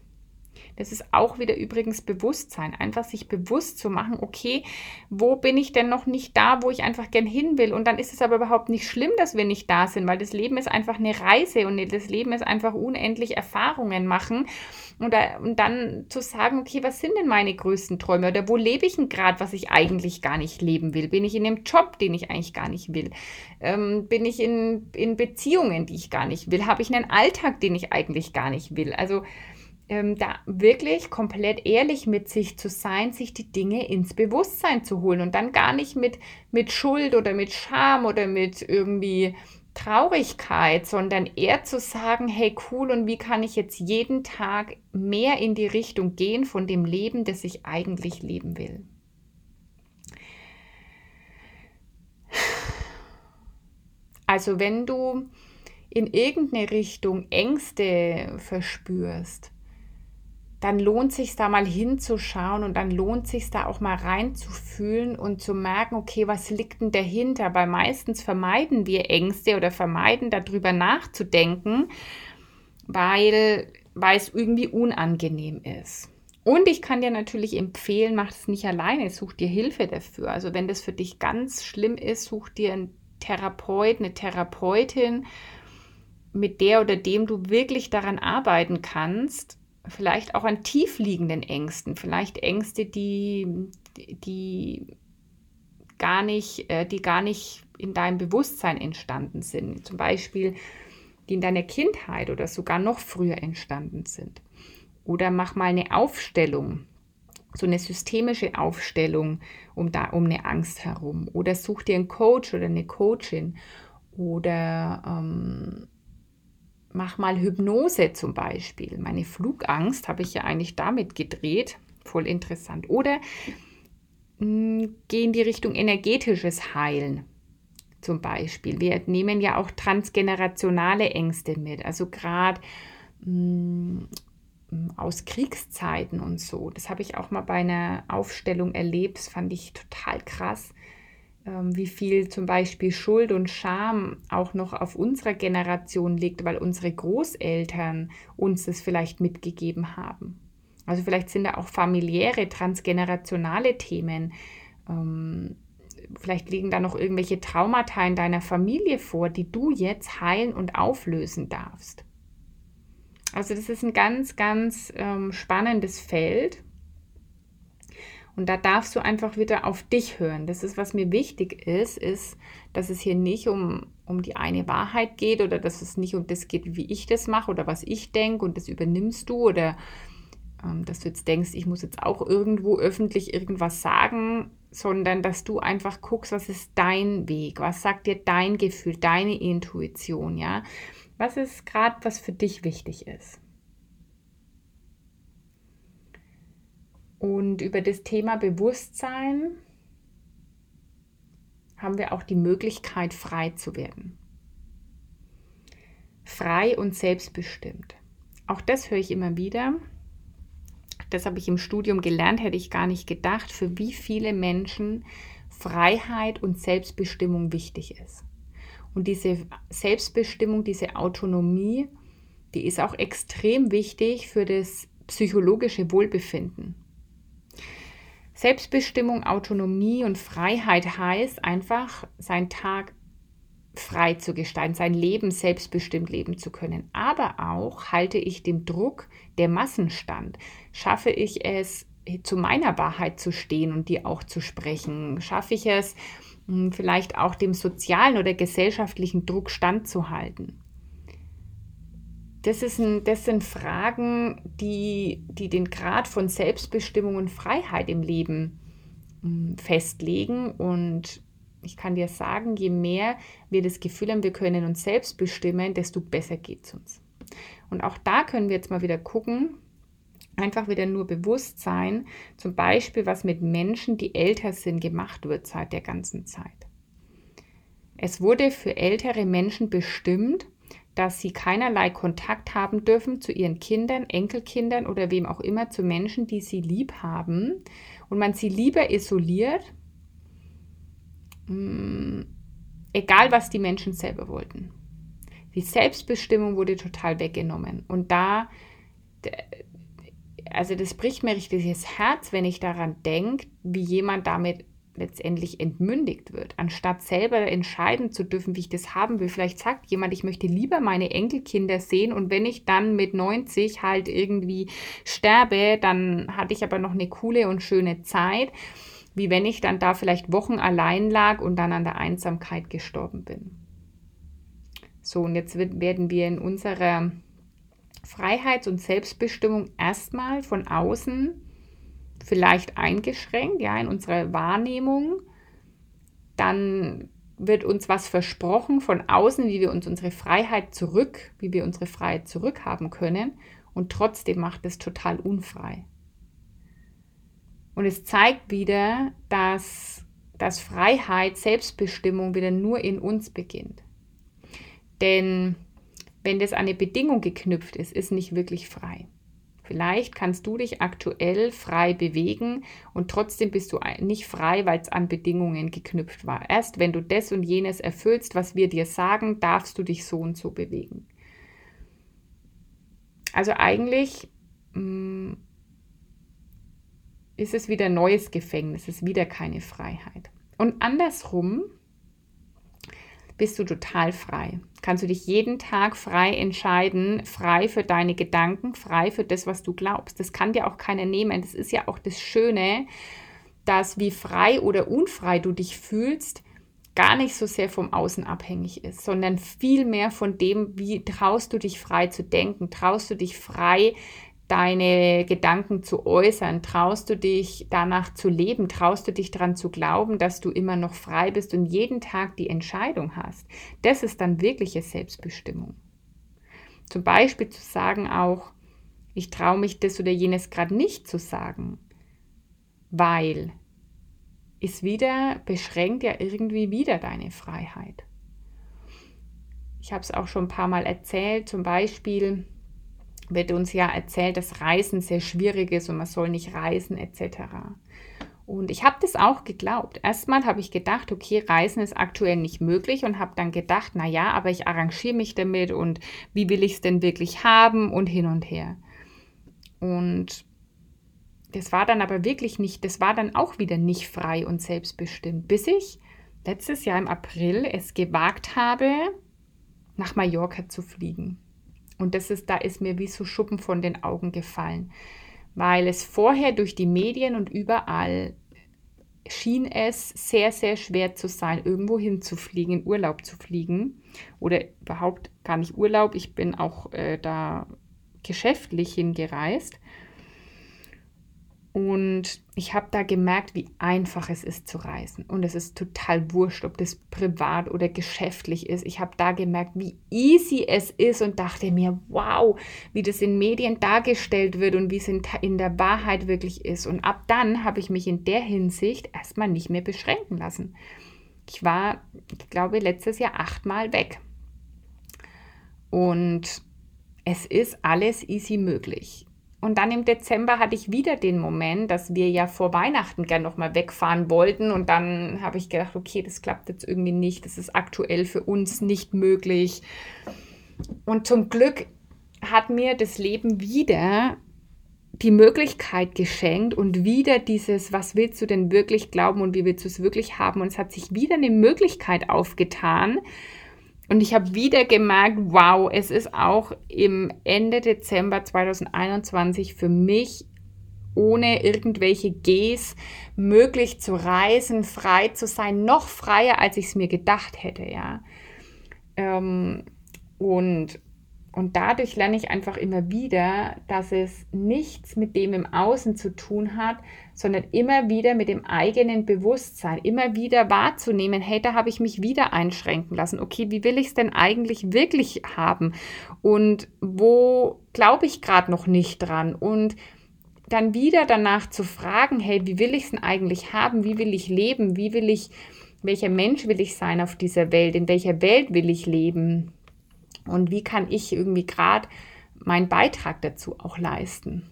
Das ist auch wieder übrigens Bewusstsein. Einfach sich bewusst zu machen, okay, wo bin ich denn noch nicht da, wo ich einfach gern hin will? Und dann ist es aber überhaupt nicht schlimm, dass wir nicht da sind, weil das Leben ist einfach eine Reise und das Leben ist einfach unendlich Erfahrungen machen. Und, und dann zu sagen, okay, was sind denn meine größten Träume? Oder wo lebe ich denn gerade, was ich eigentlich gar nicht leben will? Bin ich in einem Job, den ich eigentlich gar nicht will? Ähm, bin ich in, in Beziehungen, die ich gar nicht will? Habe ich einen Alltag, den ich eigentlich gar nicht will? Also ähm, da wirklich komplett ehrlich mit sich zu sein, sich die Dinge ins Bewusstsein zu holen und dann gar nicht mit, mit Schuld oder mit Scham oder mit irgendwie Traurigkeit, sondern eher zu sagen, hey cool, und wie kann ich jetzt jeden Tag mehr in die Richtung gehen von dem Leben, das ich eigentlich leben will. Also wenn du in irgendeine Richtung Ängste verspürst, dann lohnt sich da mal hinzuschauen und dann lohnt sich da auch mal reinzufühlen und zu merken, okay, was liegt denn dahinter? Weil meistens vermeiden wir Ängste oder vermeiden darüber nachzudenken, weil, weil es irgendwie unangenehm ist. Und ich kann dir natürlich empfehlen, mach es nicht alleine, such dir Hilfe dafür. Also wenn das für dich ganz schlimm ist, such dir einen Therapeut, eine Therapeutin, mit der oder dem du wirklich daran arbeiten kannst, vielleicht auch an tiefliegenden Ängsten, vielleicht Ängste, die, die gar nicht, äh, die gar nicht in deinem Bewusstsein entstanden sind. Zum Beispiel, die in deiner Kindheit oder sogar noch früher entstanden sind. Oder mach mal eine Aufstellung, so eine systemische Aufstellung um, da, um eine Angst herum. Oder such dir einen Coach oder eine Coachin. Oder ähm, mach mal Hypnose zum Beispiel. Meine Flugangst habe ich ja eigentlich damit gedreht. Voll interessant. Oder mh, hm, geh in die Richtung energetisches Heilen zum Beispiel. Wir nehmen ja auch transgenerationale Ängste mit. Also gerade hm, aus Kriegszeiten und so. Das habe ich auch mal bei einer Aufstellung erlebt. Das fand ich total krass wie viel zum Beispiel Schuld und Scham auch noch auf unserer Generation liegt, weil unsere Großeltern uns das vielleicht mitgegeben haben. Also vielleicht sind da auch familiäre, transgenerationale Themen. Ähm, vielleicht liegen da noch irgendwelche Traumata in deiner Familie vor, die du jetzt heilen und auflösen darfst. Also das ist ein ganz, ganz ähm, spannendes Feld. Und da darfst du einfach wieder auf dich hören. Das ist, was mir wichtig ist, ist, dass es hier nicht um, um die eine Wahrheit geht oder dass es nicht um das geht, wie ich das mache oder was ich denke und das übernimmst du oder ähm, dass du jetzt denkst, ich muss jetzt auch irgendwo öffentlich irgendwas sagen, sondern dass du einfach guckst, was ist dein Weg, was sagt dir dein Gefühl, deine Intuition, ja? Was ist gerade, was für dich wichtig ist? Und über das Thema Bewusstsein haben wir auch die Möglichkeit, frei zu werden. Frei und selbstbestimmt. Auch das höre ich immer wieder. Das habe ich im Studium gelernt, hätte ich gar nicht gedacht, für wie viele Menschen Freiheit und Selbstbestimmung wichtig ist. Und diese Selbstbestimmung, diese Autonomie, die ist auch extrem wichtig für das psychologische Wohlbefinden. Selbstbestimmung, Autonomie und Freiheit heißt einfach, seinen Tag frei zu gestalten, sein Leben selbstbestimmt leben zu können. Aber auch halte ich dem Druck der Massen stand. Schaffe ich es, zu meiner Wahrheit zu stehen und die auch zu sprechen? Schaffe ich es, hm, vielleicht auch dem sozialen oder gesellschaftlichen Druck standzuhalten? Das, ist ein, das sind Fragen, die, die den Grad von Selbstbestimmung und Freiheit im Leben hm, festlegen. Und ich kann dir sagen, je mehr wir das Gefühl haben, wir können uns selbst bestimmen, desto besser geht es uns. Und auch da können wir jetzt mal wieder gucken, einfach wieder nur bewusst sein, zum Beispiel, was mit Menschen, die älter sind, gemacht wird seit der ganzen Zeit. Es wurde für ältere Menschen bestimmt, dass sie keinerlei Kontakt haben dürfen zu ihren Kindern, Enkelkindern oder wem auch immer, zu Menschen, die sie lieb haben und man sie lieber isoliert, mm, egal was die Menschen selber wollten. Die Selbstbestimmung wurde total weggenommen und da, also das bricht mir richtig das Herz, wenn ich daran denke, wie jemand damit letztendlich entmündigt wird, anstatt selber entscheiden zu dürfen, wie ich das haben will. Vielleicht sagt jemand, ich möchte lieber meine Enkelkinder sehen und wenn ich dann mit 90 halt irgendwie sterbe, dann hatte ich aber noch eine coole und schöne Zeit, wie wenn ich dann da vielleicht Wochen allein lag und dann an der Einsamkeit gestorben bin. So, und jetzt wird, werden wir in unserer Freiheits- und Selbstbestimmung erstmal von außen vielleicht eingeschränkt, ja, in unserer Wahrnehmung. Dann wird uns was versprochen von außen, wie wir uns unsere Freiheit zurück, wie wir unsere Freiheit zurückhaben können. Und trotzdem macht es total unfrei. Und es zeigt wieder, dass, dass Freiheit, Selbstbestimmung wieder nur in uns beginnt. Denn wenn das an eine Bedingung geknüpft ist, ist nicht wirklich frei. Vielleicht kannst du dich aktuell frei bewegen und trotzdem bist du nicht frei, weil es an Bedingungen geknüpft war. Erst wenn du das und jenes erfüllst, was wir dir sagen, darfst du dich so und so bewegen. Also eigentlich mh, mm, ist es wieder neues Gefängnis, es ist wieder keine Freiheit. Und andersrum bist du total frei. Kannst du dich jeden Tag frei entscheiden, frei für deine Gedanken, frei für das, was du glaubst. Das kann dir auch keiner nehmen. Das ist ja auch das Schöne, dass wie frei oder unfrei du dich fühlst, gar nicht so sehr vom Außen abhängig ist, sondern viel mehr von dem, wie traust du dich frei zu denken, traust du dich frei deine Gedanken zu äußern? Traust du dich danach zu leben? Traust du dich daran zu glauben, dass du immer noch frei bist und jeden Tag die Entscheidung hast? Das ist dann wirkliche Selbstbestimmung. Zum Beispiel zu sagen auch, ich traue mich das oder jenes gerade nicht zu sagen, weil ist wieder, beschränkt ja irgendwie wieder deine Freiheit. Ich habe es auch schon ein paar Mal erzählt, zum Beispiel, wird uns ja erzählt, dass Reisen sehr schwierig ist und man soll nicht reisen etc. Und ich habe das auch geglaubt. Erstmal habe ich gedacht, okay, Reisen ist aktuell nicht möglich und habe dann gedacht, na ja, aber ich arrangiere mich damit und wie will ich es denn wirklich haben und hin und her. Und das war dann aber wirklich nicht, das war dann auch wieder nicht frei und selbstbestimmt, bis ich letztes Jahr im April es gewagt habe, nach Mallorca zu fliegen. Und das ist, da ist mir wie so Schuppen von den Augen gefallen weil es vorher durch die Medien und überall schien es sehr, sehr schwer zu sein, irgendwo hinzufliegen, in Urlaub zu fliegen oder überhaupt gar nicht Urlaub. Ich bin auch äh, da geschäftlich hingereist. Und ich habe da gemerkt, wie einfach es ist zu reisen. Und es ist total wurscht, ob das privat oder geschäftlich ist. Ich habe da gemerkt, wie easy es ist und dachte mir, wow, wie das in Medien dargestellt wird und wie es in, in der Wahrheit wirklich ist. Und ab dann habe ich mich in der Hinsicht erstmal nicht mehr beschränken lassen. Ich war, ich glaube, letztes Jahr achtmal weg. Und es ist alles easy möglich. Und dann im Dezember hatte ich wieder den Moment, dass wir ja vor Weihnachten gerne nochmal wegfahren wollten. Und dann habe ich gedacht, okay, das klappt jetzt irgendwie nicht. Das ist aktuell für uns nicht möglich. Und zum Glück hat mir das Leben wieder die Möglichkeit geschenkt und wieder dieses, was willst du denn wirklich glauben und wie willst du es wirklich haben? Und es hat sich wieder eine Möglichkeit aufgetan, und ich habe wieder gemerkt, wow, es ist auch im Ende Dezember 2021 für mich ohne irgendwelche Gs möglich zu reisen, frei zu sein, noch freier, als ich es mir gedacht hätte, ja. Ähm, und und dadurch lerne ich einfach immer wieder, dass es nichts mit dem im Außen zu tun hat, sondern immer wieder mit dem eigenen Bewusstsein, immer wieder wahrzunehmen, hey, da habe ich mich wieder einschränken lassen. Okay, wie will ich es denn eigentlich wirklich haben? Und wo glaube ich gerade noch nicht dran? Und dann wieder danach zu fragen, hey, wie will ich es denn eigentlich haben? Wie will ich leben? Wie will ich, welcher Mensch will ich sein auf dieser Welt? In welcher Welt will ich leben? Und wie kann ich irgendwie gerade meinen Beitrag dazu auch leisten?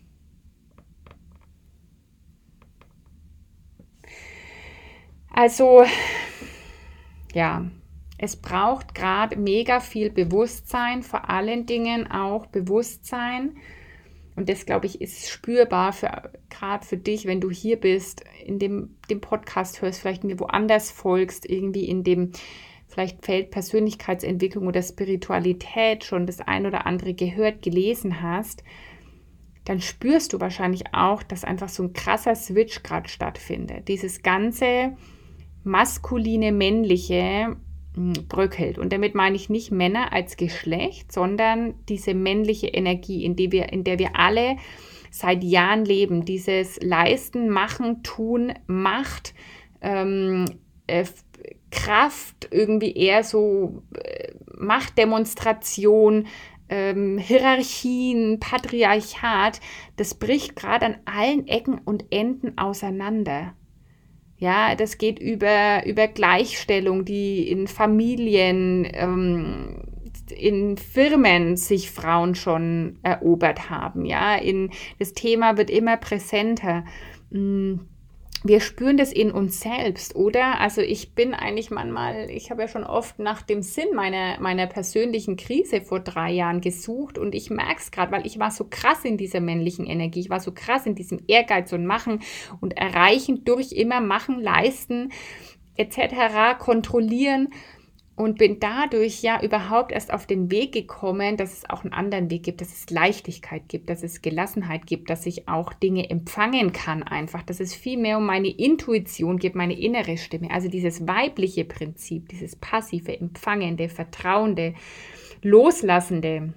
Also, ja, es braucht gerade mega viel Bewusstsein, vor allen Dingen auch Bewusstsein. Und das, glaube ich, ist spürbar für gerade für dich, wenn du hier bist, in dem, dem Podcast hörst, vielleicht mir woanders folgst, irgendwie in dem vielleicht fällt Persönlichkeitsentwicklung oder Spiritualität schon das ein oder andere gehört, gelesen hast, dann spürst du wahrscheinlich auch, dass einfach so ein krasser Switch gerade stattfindet. Dieses ganze maskuline, männliche hm, bröckelt. Und damit meine ich nicht Männer als Geschlecht, sondern diese männliche Energie, in, die wir, in der wir alle seit Jahren leben. Dieses Leisten, Machen, Tun, Macht, ähm, äh, Kraft, irgendwie eher so äh, Machtdemonstration, ähm, Hierarchien, Patriarchat, das bricht gerade an allen Ecken und Enden auseinander. Ja, das geht über, über Gleichstellung, die in Familien, ähm, in Firmen sich Frauen schon erobert haben. Ja, in, das Thema wird immer präsenter. Hm wir spüren das in uns selbst, oder? Also ich bin eigentlich manchmal, ich habe ja schon oft nach dem Sinn meiner, meiner persönlichen Krise vor drei Jahren gesucht und ich merke es gerade, weil ich war so krass in dieser männlichen Energie, ich war so krass in diesem Ehrgeiz und Machen und Erreichen durch immer Machen, Leisten etc., kontrollieren und bin dadurch ja überhaupt erst auf den Weg gekommen, dass es auch einen anderen Weg gibt, dass es Leichtigkeit gibt, dass es Gelassenheit gibt, dass ich auch Dinge empfangen kann einfach, dass es viel mehr um meine Intuition geht, meine innere Stimme. Also dieses weibliche Prinzip, dieses passive, empfangende, vertrauende, loslassende,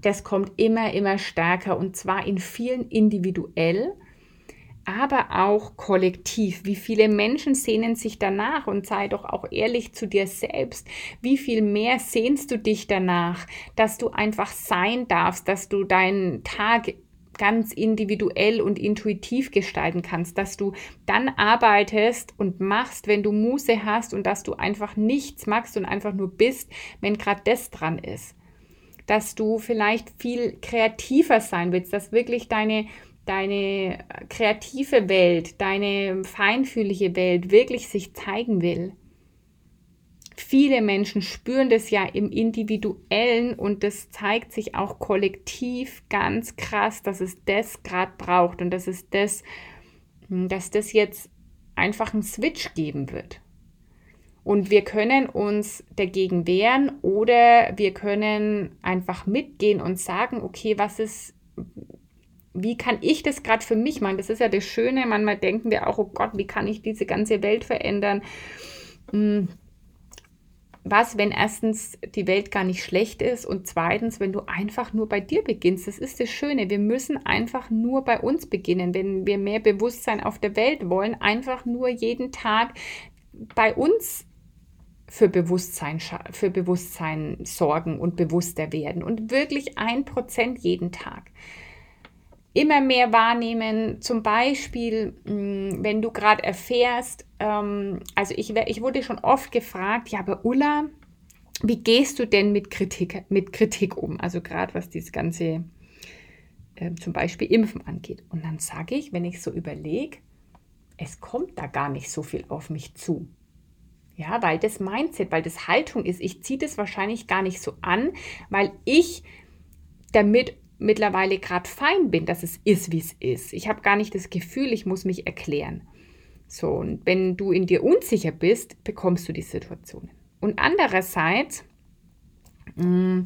das kommt immer, immer stärker und zwar in vielen individuell aber auch kollektiv. Wie viele Menschen sehnen sich danach und sei doch auch ehrlich zu dir selbst. Wie viel mehr sehnst du dich danach, dass du einfach sein darfst, dass du deinen Tag ganz individuell und intuitiv gestalten kannst, dass du dann arbeitest und machst, wenn du Muße hast und dass du einfach nichts machst und einfach nur bist, wenn gerade das dran ist. Dass du vielleicht viel kreativer sein willst, dass wirklich deine deine kreative Welt, deine feinfühlige Welt wirklich sich zeigen will. Viele Menschen spüren das ja im individuellen und das zeigt sich auch kollektiv ganz krass, dass es das gerade braucht und dass es das, dass das jetzt einfach einen Switch geben wird. Und wir können uns dagegen wehren oder wir können einfach mitgehen und sagen, okay, was ist, wie kann ich das gerade für mich machen? Das ist ja das Schöne. Manchmal denken wir auch, oh Gott, wie kann ich diese ganze Welt verändern? Hm. Was, wenn erstens die Welt gar nicht schlecht ist und zweitens, wenn du einfach nur bei dir beginnst. Das ist das Schöne. Wir müssen einfach nur bei uns beginnen, wenn wir mehr Bewusstsein auf der Welt wollen. Einfach nur jeden Tag bei uns für Bewusstsein, für Bewusstsein sorgen und bewusster werden und wirklich ein Prozent jeden Tag. Immer mehr wahrnehmen, zum Beispiel, hm, wenn du gerade erfährst, ähm, also ich, ich wurde schon oft gefragt, ja, aber Ulla, wie gehst du denn mit Kritik, mit Kritik um? Also gerade was dieses ganze äh, zum Beispiel Impfen angeht. Und dann sage ich, wenn ich so überlege, es kommt da gar nicht so viel auf mich zu. Ja, weil das Mindset, weil das Haltung ist, ich ziehe das wahrscheinlich gar nicht so an, weil ich damit mittlerweile gerade fein bin, dass es ist, wie es ist. Ich habe gar nicht das Gefühl, ich muss mich erklären. So, und wenn du in dir unsicher bist, bekommst du die Situationen. Und andererseits Mm,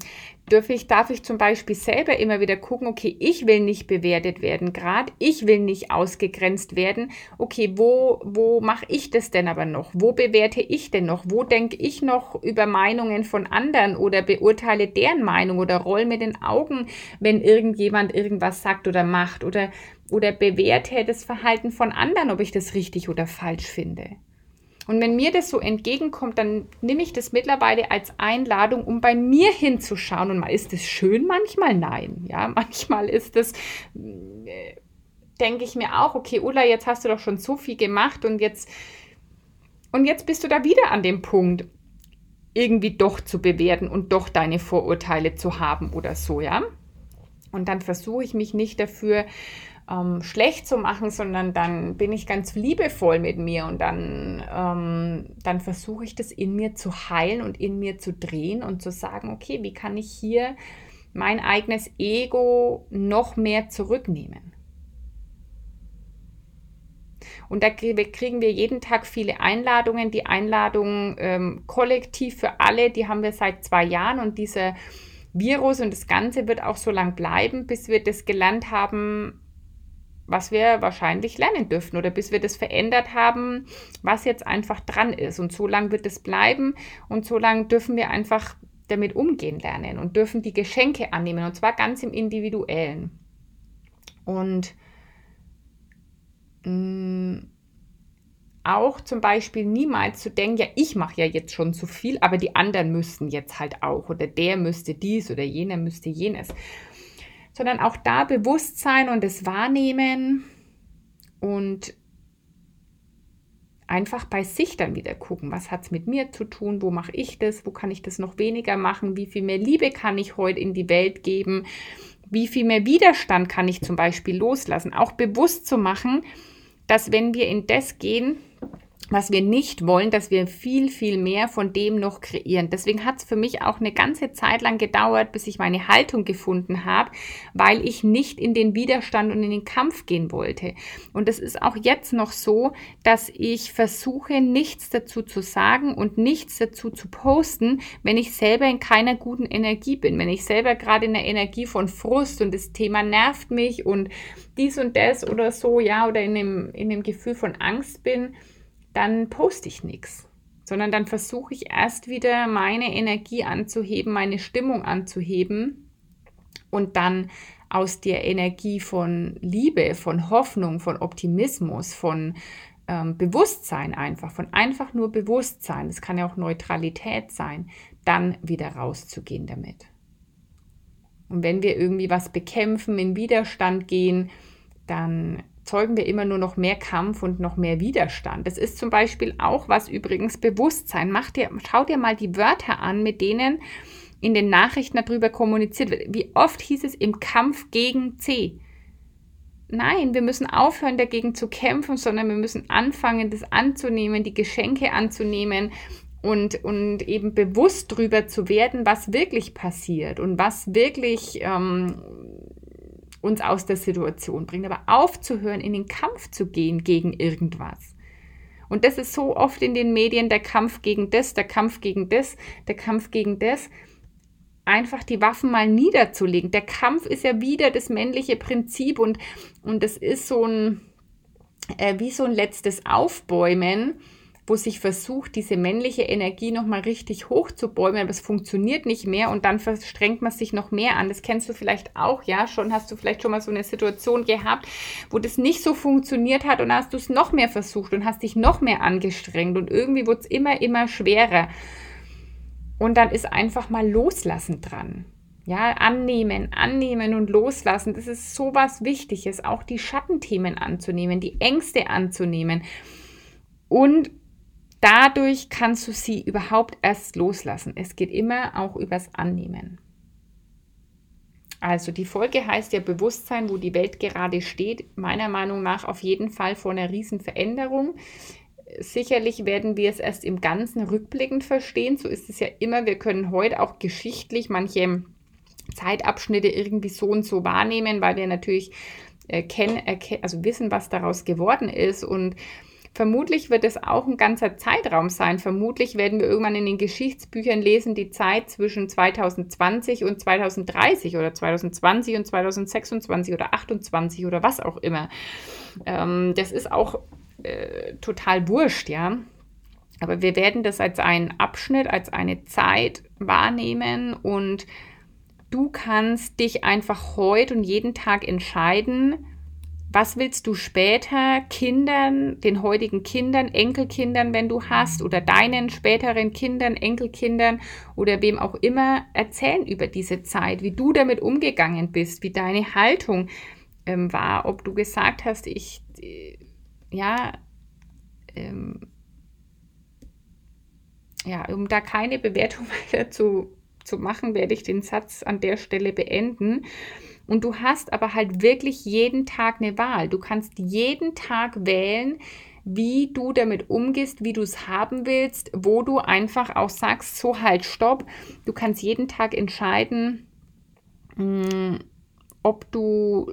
dürfe ich, darf ich zum Beispiel selber immer wieder gucken, okay, ich will nicht bewertet werden gerade, ich will nicht ausgegrenzt werden. Okay, wo, wo mache ich das denn aber noch? Wo bewerte ich denn noch? Wo denke ich noch über Meinungen von anderen oder beurteile deren Meinung oder roll mit den Augen, wenn irgendjemand irgendwas sagt oder macht oder, oder bewerte das Verhalten von anderen, ob ich das richtig oder falsch finde? Und wenn mir das so entgegenkommt, dann nehme ich das mittlerweile als Einladung, um bei mir hinzuschauen. Und mal ist es schön, manchmal nein. Ja, manchmal ist es, äh, denke ich mir auch, okay, Ulla, jetzt hast du doch schon so viel gemacht und jetzt, und jetzt bist du da wieder an dem Punkt, irgendwie doch zu bewerten und doch deine Vorurteile zu haben oder so, ja. Und dann versuche ich mich nicht dafür ähm, schlecht zu machen, sondern dann bin ich ganz liebevoll mit mir und dann, ähm, dann versuche ich das in mir zu heilen und in mir zu drehen und zu sagen, okay, wie kann ich hier mein eigenes Ego noch mehr zurücknehmen? Und da kriegen wir jeden Tag viele Einladungen. Die Einladung ähm, kollektiv für alle, die haben wir seit zwei Jahren und dieser Virus und das Ganze wird auch so lang bleiben, bis wir das gelernt haben, was wir wahrscheinlich lernen dürfen oder bis wir das verändert haben, was jetzt einfach dran ist. Und so lange wird es bleiben und so lange dürfen wir einfach damit umgehen lernen und dürfen die Geschenke annehmen und zwar ganz im Individuellen. Und mh, mm, auch zum Beispiel niemals zu denken, ja, ich mache ja jetzt schon zu viel, aber die anderen müssten jetzt halt auch oder der müsste dies oder jener müsste jenes sondern auch da Bewusstsein und das Wahrnehmen und einfach bei sich dann wieder gucken, was hat es mit mir zu tun, wo mache ich das, wo kann ich das noch weniger machen, wie viel mehr Liebe kann ich heute in die Welt geben, wie viel mehr Widerstand kann ich zum Beispiel loslassen, auch bewusst zu machen, dass wenn wir in das gehen, was wir nicht wollen, dass wir viel, viel mehr von dem noch kreieren. Deswegen hat es für mich auch eine ganze Zeit lang gedauert, bis ich meine Haltung gefunden habe, weil ich nicht in den Widerstand und in den Kampf gehen wollte. Und es ist auch jetzt noch so, dass ich versuche, nichts dazu zu sagen und nichts dazu zu posten, wenn ich selber in keiner guten Energie bin. Wenn ich selber gerade in der Energie von Frust und das Thema nervt mich und dies und das oder so, ja, oder in dem, in dem Gefühl von Angst bin, dann poste ich nichts, sondern dann versuche ich erst wieder meine Energie anzuheben, meine Stimmung anzuheben und dann aus der Energie von Liebe, von Hoffnung, von Optimismus, von ähm, Bewusstsein einfach, von einfach nur Bewusstsein, es kann ja auch Neutralität sein, dann wieder rauszugehen damit. Und wenn wir irgendwie was bekämpfen, in Widerstand gehen, dann zeugen wir immer nur noch mehr Kampf und noch mehr Widerstand. Das ist zum Beispiel auch was übrigens Bewusstsein. Mach dir, schau dir mal die Wörter an, mit denen in den Nachrichten darüber kommuniziert wird. Wie oft hieß es im Kampf gegen C? nein, wir müssen aufhören, dagegen zu kämpfen, sondern wir müssen anfangen, das anzunehmen, die Geschenke anzunehmen und, und eben bewusst darüber zu werden, was wirklich passiert und was wirklich ähm, uns aus der Situation bringt. Aber aufzuhören, in den Kampf zu gehen gegen irgendwas. Und das ist so oft in den Medien der Kampf gegen das, der Kampf gegen das, der Kampf gegen das einfach die Waffen mal niederzulegen. Der Kampf ist ja wieder das männliche Prinzip und, und das ist so ein, äh, wie so ein letztes Aufbäumen, wo sich versucht, diese männliche Energie nochmal richtig hochzubäumen, aber es funktioniert nicht mehr und dann verstrengt man sich noch mehr an. Das kennst du vielleicht auch, ja, schon hast du vielleicht schon mal so eine Situation gehabt, wo das nicht so funktioniert hat und hast du es noch mehr versucht und hast dich noch mehr angestrengt und irgendwie wurde es immer, immer schwerer. Und dann ist einfach mal loslassen dran. Ja, annehmen, annehmen und loslassen. Das ist so was Wichtiges, auch die Schattenthemen anzunehmen, die Ängste anzunehmen. Und dadurch kannst du sie überhaupt erst loslassen. Es geht immer auch übers Annehmen. Also die Folge heißt ja Bewusstsein, wo die Welt gerade steht. Meiner Meinung nach auf jeden Fall vor einer riesen Veränderung sicherlich werden wir es erst im Ganzen rückblickend verstehen. So ist es ja immer. Wir können heute auch geschichtlich manche Zeitabschnitte irgendwie so und so wahrnehmen, weil wir natürlich äh, kennen, also wissen, was daraus geworden ist. Und vermutlich wird es auch ein ganzer Zeitraum sein. Vermutlich werden wir irgendwann in den Geschichtsbüchern lesen, die Zeit zwischen 2020 und 2030 oder 2020 und 2026 oder 28 oder was auch immer. Ähm, das ist auch äh, total wurscht, ja. Aber wir werden das als einen Abschnitt, als eine Zeit wahrnehmen und du kannst dich einfach heute und jeden Tag entscheiden, was willst du später Kindern, den heutigen Kindern, Enkelkindern, wenn du hast, oder deinen späteren Kindern, Enkelkindern oder wem auch immer erzählen über diese Zeit, wie du damit umgegangen bist, wie deine Haltung ähm, war, ob du gesagt hast, ich äh, ja, ähm, ja, um da keine Bewertung weiter zu, zu machen, werde ich den Satz an der Stelle beenden. Und du hast aber halt wirklich jeden Tag eine Wahl. Du kannst jeden Tag wählen, wie du damit umgehst, wie du es haben willst, wo du einfach auch sagst, so halt, stopp. Du kannst jeden Tag entscheiden, mh, hm, ob du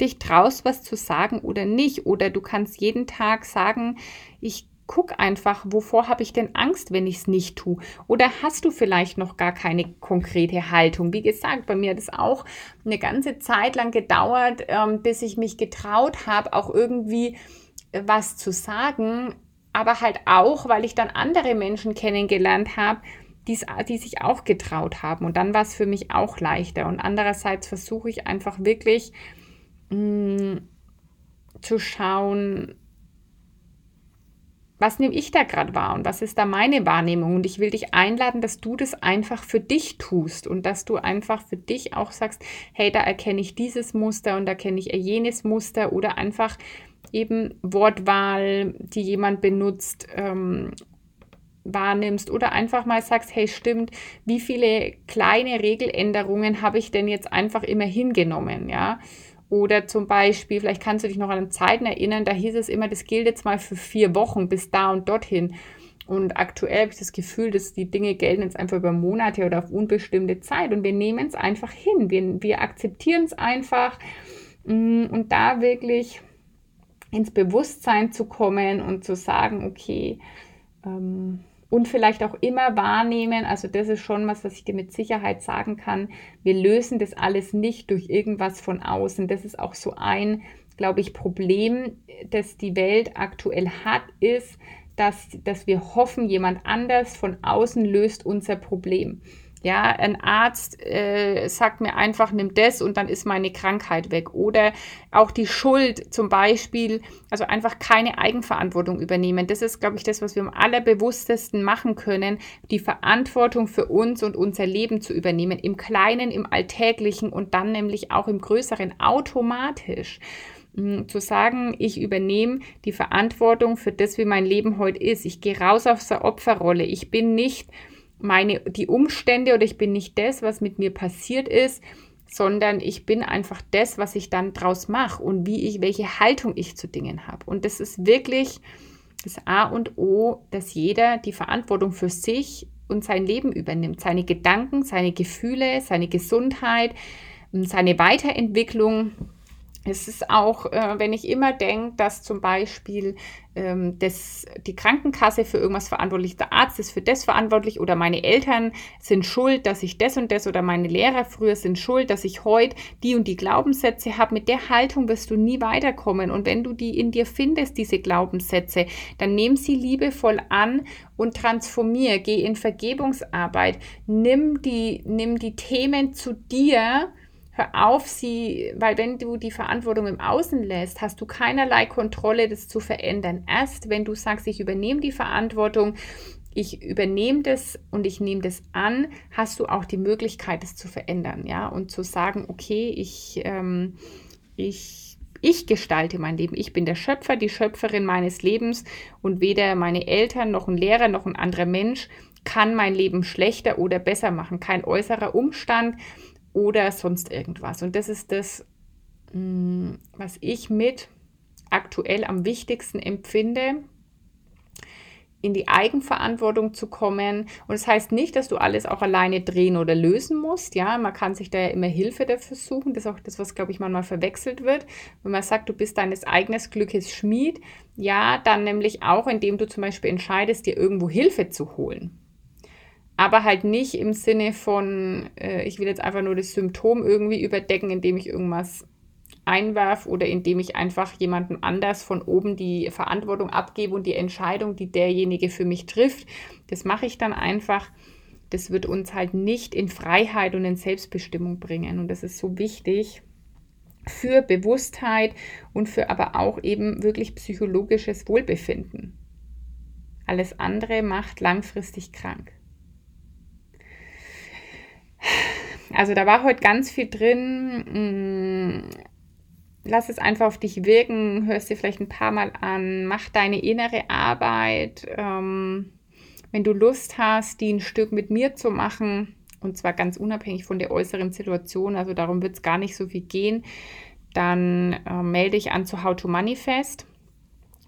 dich traust, was zu sagen oder nicht. Oder du kannst jeden Tag sagen, ich guck einfach, wovor habe ich denn Angst, wenn ich es nicht tue? Oder hast du vielleicht noch gar keine konkrete Haltung? Wie gesagt, bei mir hat es auch eine ganze Zeit lang gedauert, ähm, bis ich mich getraut habe, auch irgendwie äh, was zu sagen. Aber halt auch, weil ich dann andere Menschen kennengelernt habe, die sich auch getraut haben. Und dann war es für mich auch leichter. Und andererseits versuche ich einfach wirklich, mh, zu schauen, was nehme ich da gerade wahr und was ist da meine Wahrnehmung? Und ich will dich einladen, dass du das einfach für dich tust und dass du einfach für dich auch sagst, hey, da erkenne ich dieses Muster und da kenne ich jenes Muster oder einfach eben Wortwahl, die jemand benutzt, ähm, wahrnimmst oder einfach mal sagst, hey, stimmt, wie viele kleine Regeländerungen habe ich denn jetzt einfach immer hingenommen, ja? Oder zum Beispiel, vielleicht kannst du dich noch an Zeiten erinnern, da hieß es immer, das gilt jetzt mal für vier Wochen bis da und dorthin. Und aktuell habe ich das Gefühl, dass die Dinge gelten jetzt einfach über Monate oder auf unbestimmte Zeit. Und wir nehmen es einfach hin. Wir, wir akzeptieren es einfach. Mm, und da wirklich ins Bewusstsein zu kommen und zu sagen, okay, ähm, und vielleicht auch immer wahrnehmen, also das ist schon was, was ich dir mit Sicherheit sagen kann, wir lösen das alles nicht durch irgendwas von außen. Das ist auch so ein, glaube ich, Problem, das die Welt aktuell hat, ist, dass, dass wir hoffen, jemand anders von außen löst unser Problem. Ja, ein Arzt äh, sagt mir einfach, nimm das und dann ist meine Krankheit weg. Oder auch die Schuld zum Beispiel, also einfach keine Eigenverantwortung übernehmen. Das ist, glaube ich, das, was wir am allerbewusstesten machen können, die Verantwortung für uns und unser Leben zu übernehmen, im Kleinen, im Alltäglichen und dann nämlich auch im Größeren automatisch hm, zu sagen, ich übernehme die Verantwortung für das, wie mein Leben heute ist. Ich gehe raus aus der Opferrolle. Ich bin nicht meine, die Umstände oder ich bin nicht das, was mit mir passiert ist, sondern ich bin einfach das, was ich dann draus mache und wie ich, welche Haltung ich zu Dingen habe. Und das ist wirklich das A und O, dass jeder die Verantwortung für sich und sein Leben übernimmt, seine Gedanken, seine Gefühle, seine Gesundheit, seine Weiterentwicklung es ist auch, äh, wenn ich immer denke, dass zum Beispiel ähm, das, die Krankenkasse für irgendwas verantwortlich der Arzt ist für das verantwortlich oder meine Eltern sind schuld, dass ich das und das oder meine Lehrer früher sind schuld, dass ich heute die und die Glaubenssätze habe. Mit der Haltung wirst du nie weiterkommen. Und wenn du die in dir findest, diese Glaubenssätze, dann nimm sie liebevoll an und transformier. Geh in Vergebungsarbeit. Nimm die, nimm die Themen zu dir Hör auf, sie, weil wenn du die Verantwortung im Außen lässt, hast du keinerlei Kontrolle, das zu verändern. Erst wenn du sagst, ich übernehme die Verantwortung, ich übernehme das und ich nehme das an, hast du auch die Möglichkeit, es zu verändern, ja, und zu sagen, okay, ich, ähm, ich, ich gestalte mein Leben. Ich bin der Schöpfer, die Schöpferin meines Lebens und weder meine Eltern noch ein Lehrer noch ein anderer Mensch kann mein Leben schlechter oder besser machen. Kein äußerer Umstand oder sonst irgendwas. Und das ist das, mm, was ich mit aktuell am wichtigsten empfinde, in die Eigenverantwortung zu kommen. Und das heißt nicht, dass du alles auch alleine drehen oder lösen musst. Ja, man kann sich da ja immer Hilfe dafür suchen. Das ist auch das, was, glaube ich, manchmal verwechselt wird. Wenn man sagt, du bist deines eigenen Glückes Schmied, ja, dann nämlich auch, indem du zum Beispiel entscheidest, dir irgendwo Hilfe zu holen aber halt nicht im Sinne von, äh, ich will jetzt einfach nur das Symptom irgendwie überdecken, indem ich irgendwas einwerfe oder indem ich einfach jemandem anders von oben die Verantwortung abgebe und die Entscheidung, die derjenige für mich trifft, das mache ich dann einfach. Das wird uns halt nicht in Freiheit und in Selbstbestimmung bringen. Und das ist so wichtig für Bewusstheit und für aber auch eben wirklich psychologisches Wohlbefinden. Alles andere macht langfristig krank. Also da war heute ganz viel drin. Mm, lass es einfach auf dich wirken, hörst dir vielleicht ein paar Mal an, mach deine innere Arbeit. Ähm, wenn du Lust hast, die ein Stück mit mir zu machen, und zwar ganz unabhängig von der äußeren Situation, also darum wird es gar nicht so viel gehen, dann äh, melde dich an zu How to Manifest.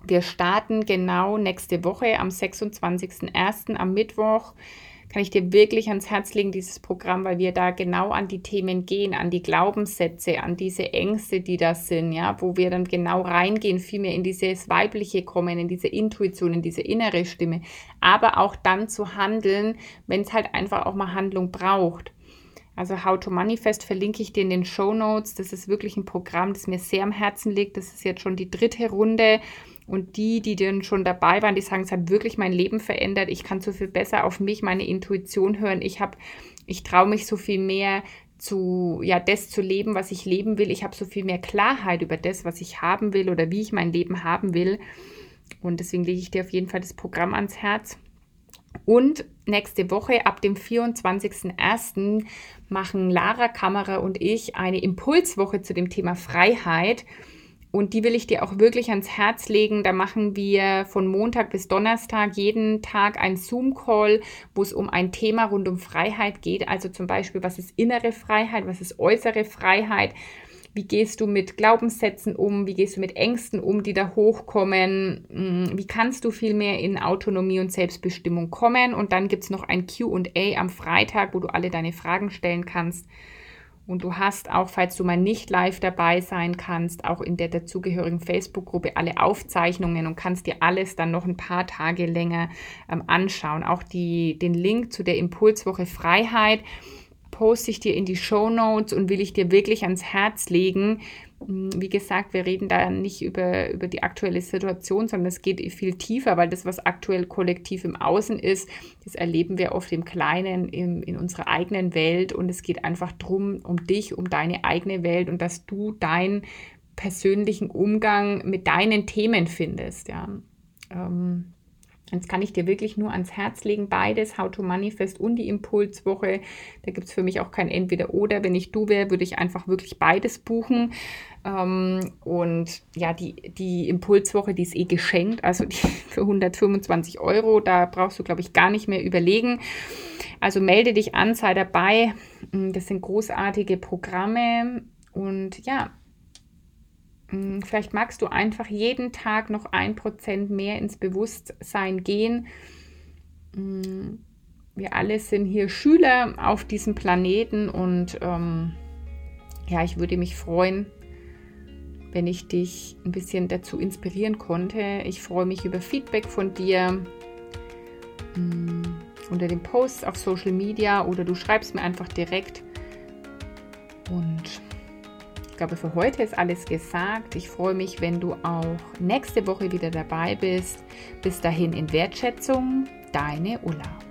Wir starten genau nächste Woche am 26.01. am Mittwoch kann ich dir wirklich ans Herz legen, dieses Programm, weil wir da genau an die Themen gehen, an die Glaubenssätze, an diese Ängste, die da sind, ja, wo wir dann genau reingehen, vielmehr in dieses Weibliche kommen, in diese Intuition, in diese innere Stimme, aber auch dann zu handeln, wenn es halt einfach auch mal Handlung braucht. Also How to Manifest verlinke ich dir in den Show Notes. Das ist wirklich ein Programm, das mir sehr am Herzen liegt. Das ist jetzt schon die dritte Runde. Und die, die dann schon dabei waren, die sagen, es hat wirklich mein Leben verändert. Ich kann so viel besser auf mich, meine Intuition hören. Ich habe, ich traue mich so viel mehr zu, ja, das zu leben, was ich leben will. Ich habe so viel mehr Klarheit über das, was ich haben will oder wie ich mein Leben haben will. Und deswegen lege ich dir auf jeden Fall das Programm ans Herz. Und nächste Woche, ab dem 24.01., machen Lara Kammerer und ich eine Impulswoche zu dem Thema Freiheit. Und die will ich dir auch wirklich ans Herz legen. Da machen wir von Montag bis Donnerstag jeden Tag einen Zoom-Call, wo es um ein Thema rund um Freiheit geht. Also zum Beispiel, was ist innere Freiheit, was ist äußere Freiheit? Wie gehst du mit Glaubenssätzen um? Wie gehst du mit Ängsten um, die da hochkommen? Hm, wie kannst du viel mehr in Autonomie und Selbstbestimmung kommen? Und dann gibt es noch ein QA am Freitag, wo du alle deine Fragen stellen kannst. Und du hast auch, falls du mal nicht live dabei sein kannst, auch in der dazugehörigen Facebook-Gruppe alle Aufzeichnungen und kannst dir alles dann noch ein paar Tage länger ähm, anschauen. Auch die, den Link zu der Impulswoche Freiheit poste ich dir in die Show Notes und will ich dir wirklich ans Herz legen. Hm, wie gesagt, wir reden da nicht über, über die aktuelle Situation, sondern es geht viel tiefer, weil das, was aktuell kollektiv im Außen ist, das erleben wir oft im Kleinen, im, in unserer eigenen Welt. Und es geht einfach darum, um dich, um deine eigene Welt und dass du deinen persönlichen Umgang mit deinen Themen findest. Ja. Ähm, Jetzt kann ich dir wirklich nur ans Herz legen, beides, How to Manifest und die Impulswoche. Da gibt es für mich auch kein Entweder-Oder. Wenn ich du wäre, würde ich einfach wirklich beides buchen. Ähm, und ja, die, die Impulswoche, die ist eh geschenkt, also für 125 Euro. Da brauchst du, glaube ich, gar nicht mehr überlegen. Also melde dich an, sei dabei. Das sind großartige Programme. Und ja, vielleicht magst du einfach jeden Tag noch ein Prozent mehr ins Bewusstsein gehen. Hm, wir alle sind hier Schüler auf diesem Planeten und ähm, ja, ich würde mich freuen, wenn ich dich ein bisschen dazu inspirieren konnte. Ich freue mich über Feedback von dir mh, unter dem Post auf Social Media oder du schreibst mir einfach direkt. Und ich glaube, für heute ist alles gesagt. Ich freue mich, wenn du auch nächste Woche wieder dabei bist. Bis dahin in Wertschätzung, deine Ulla.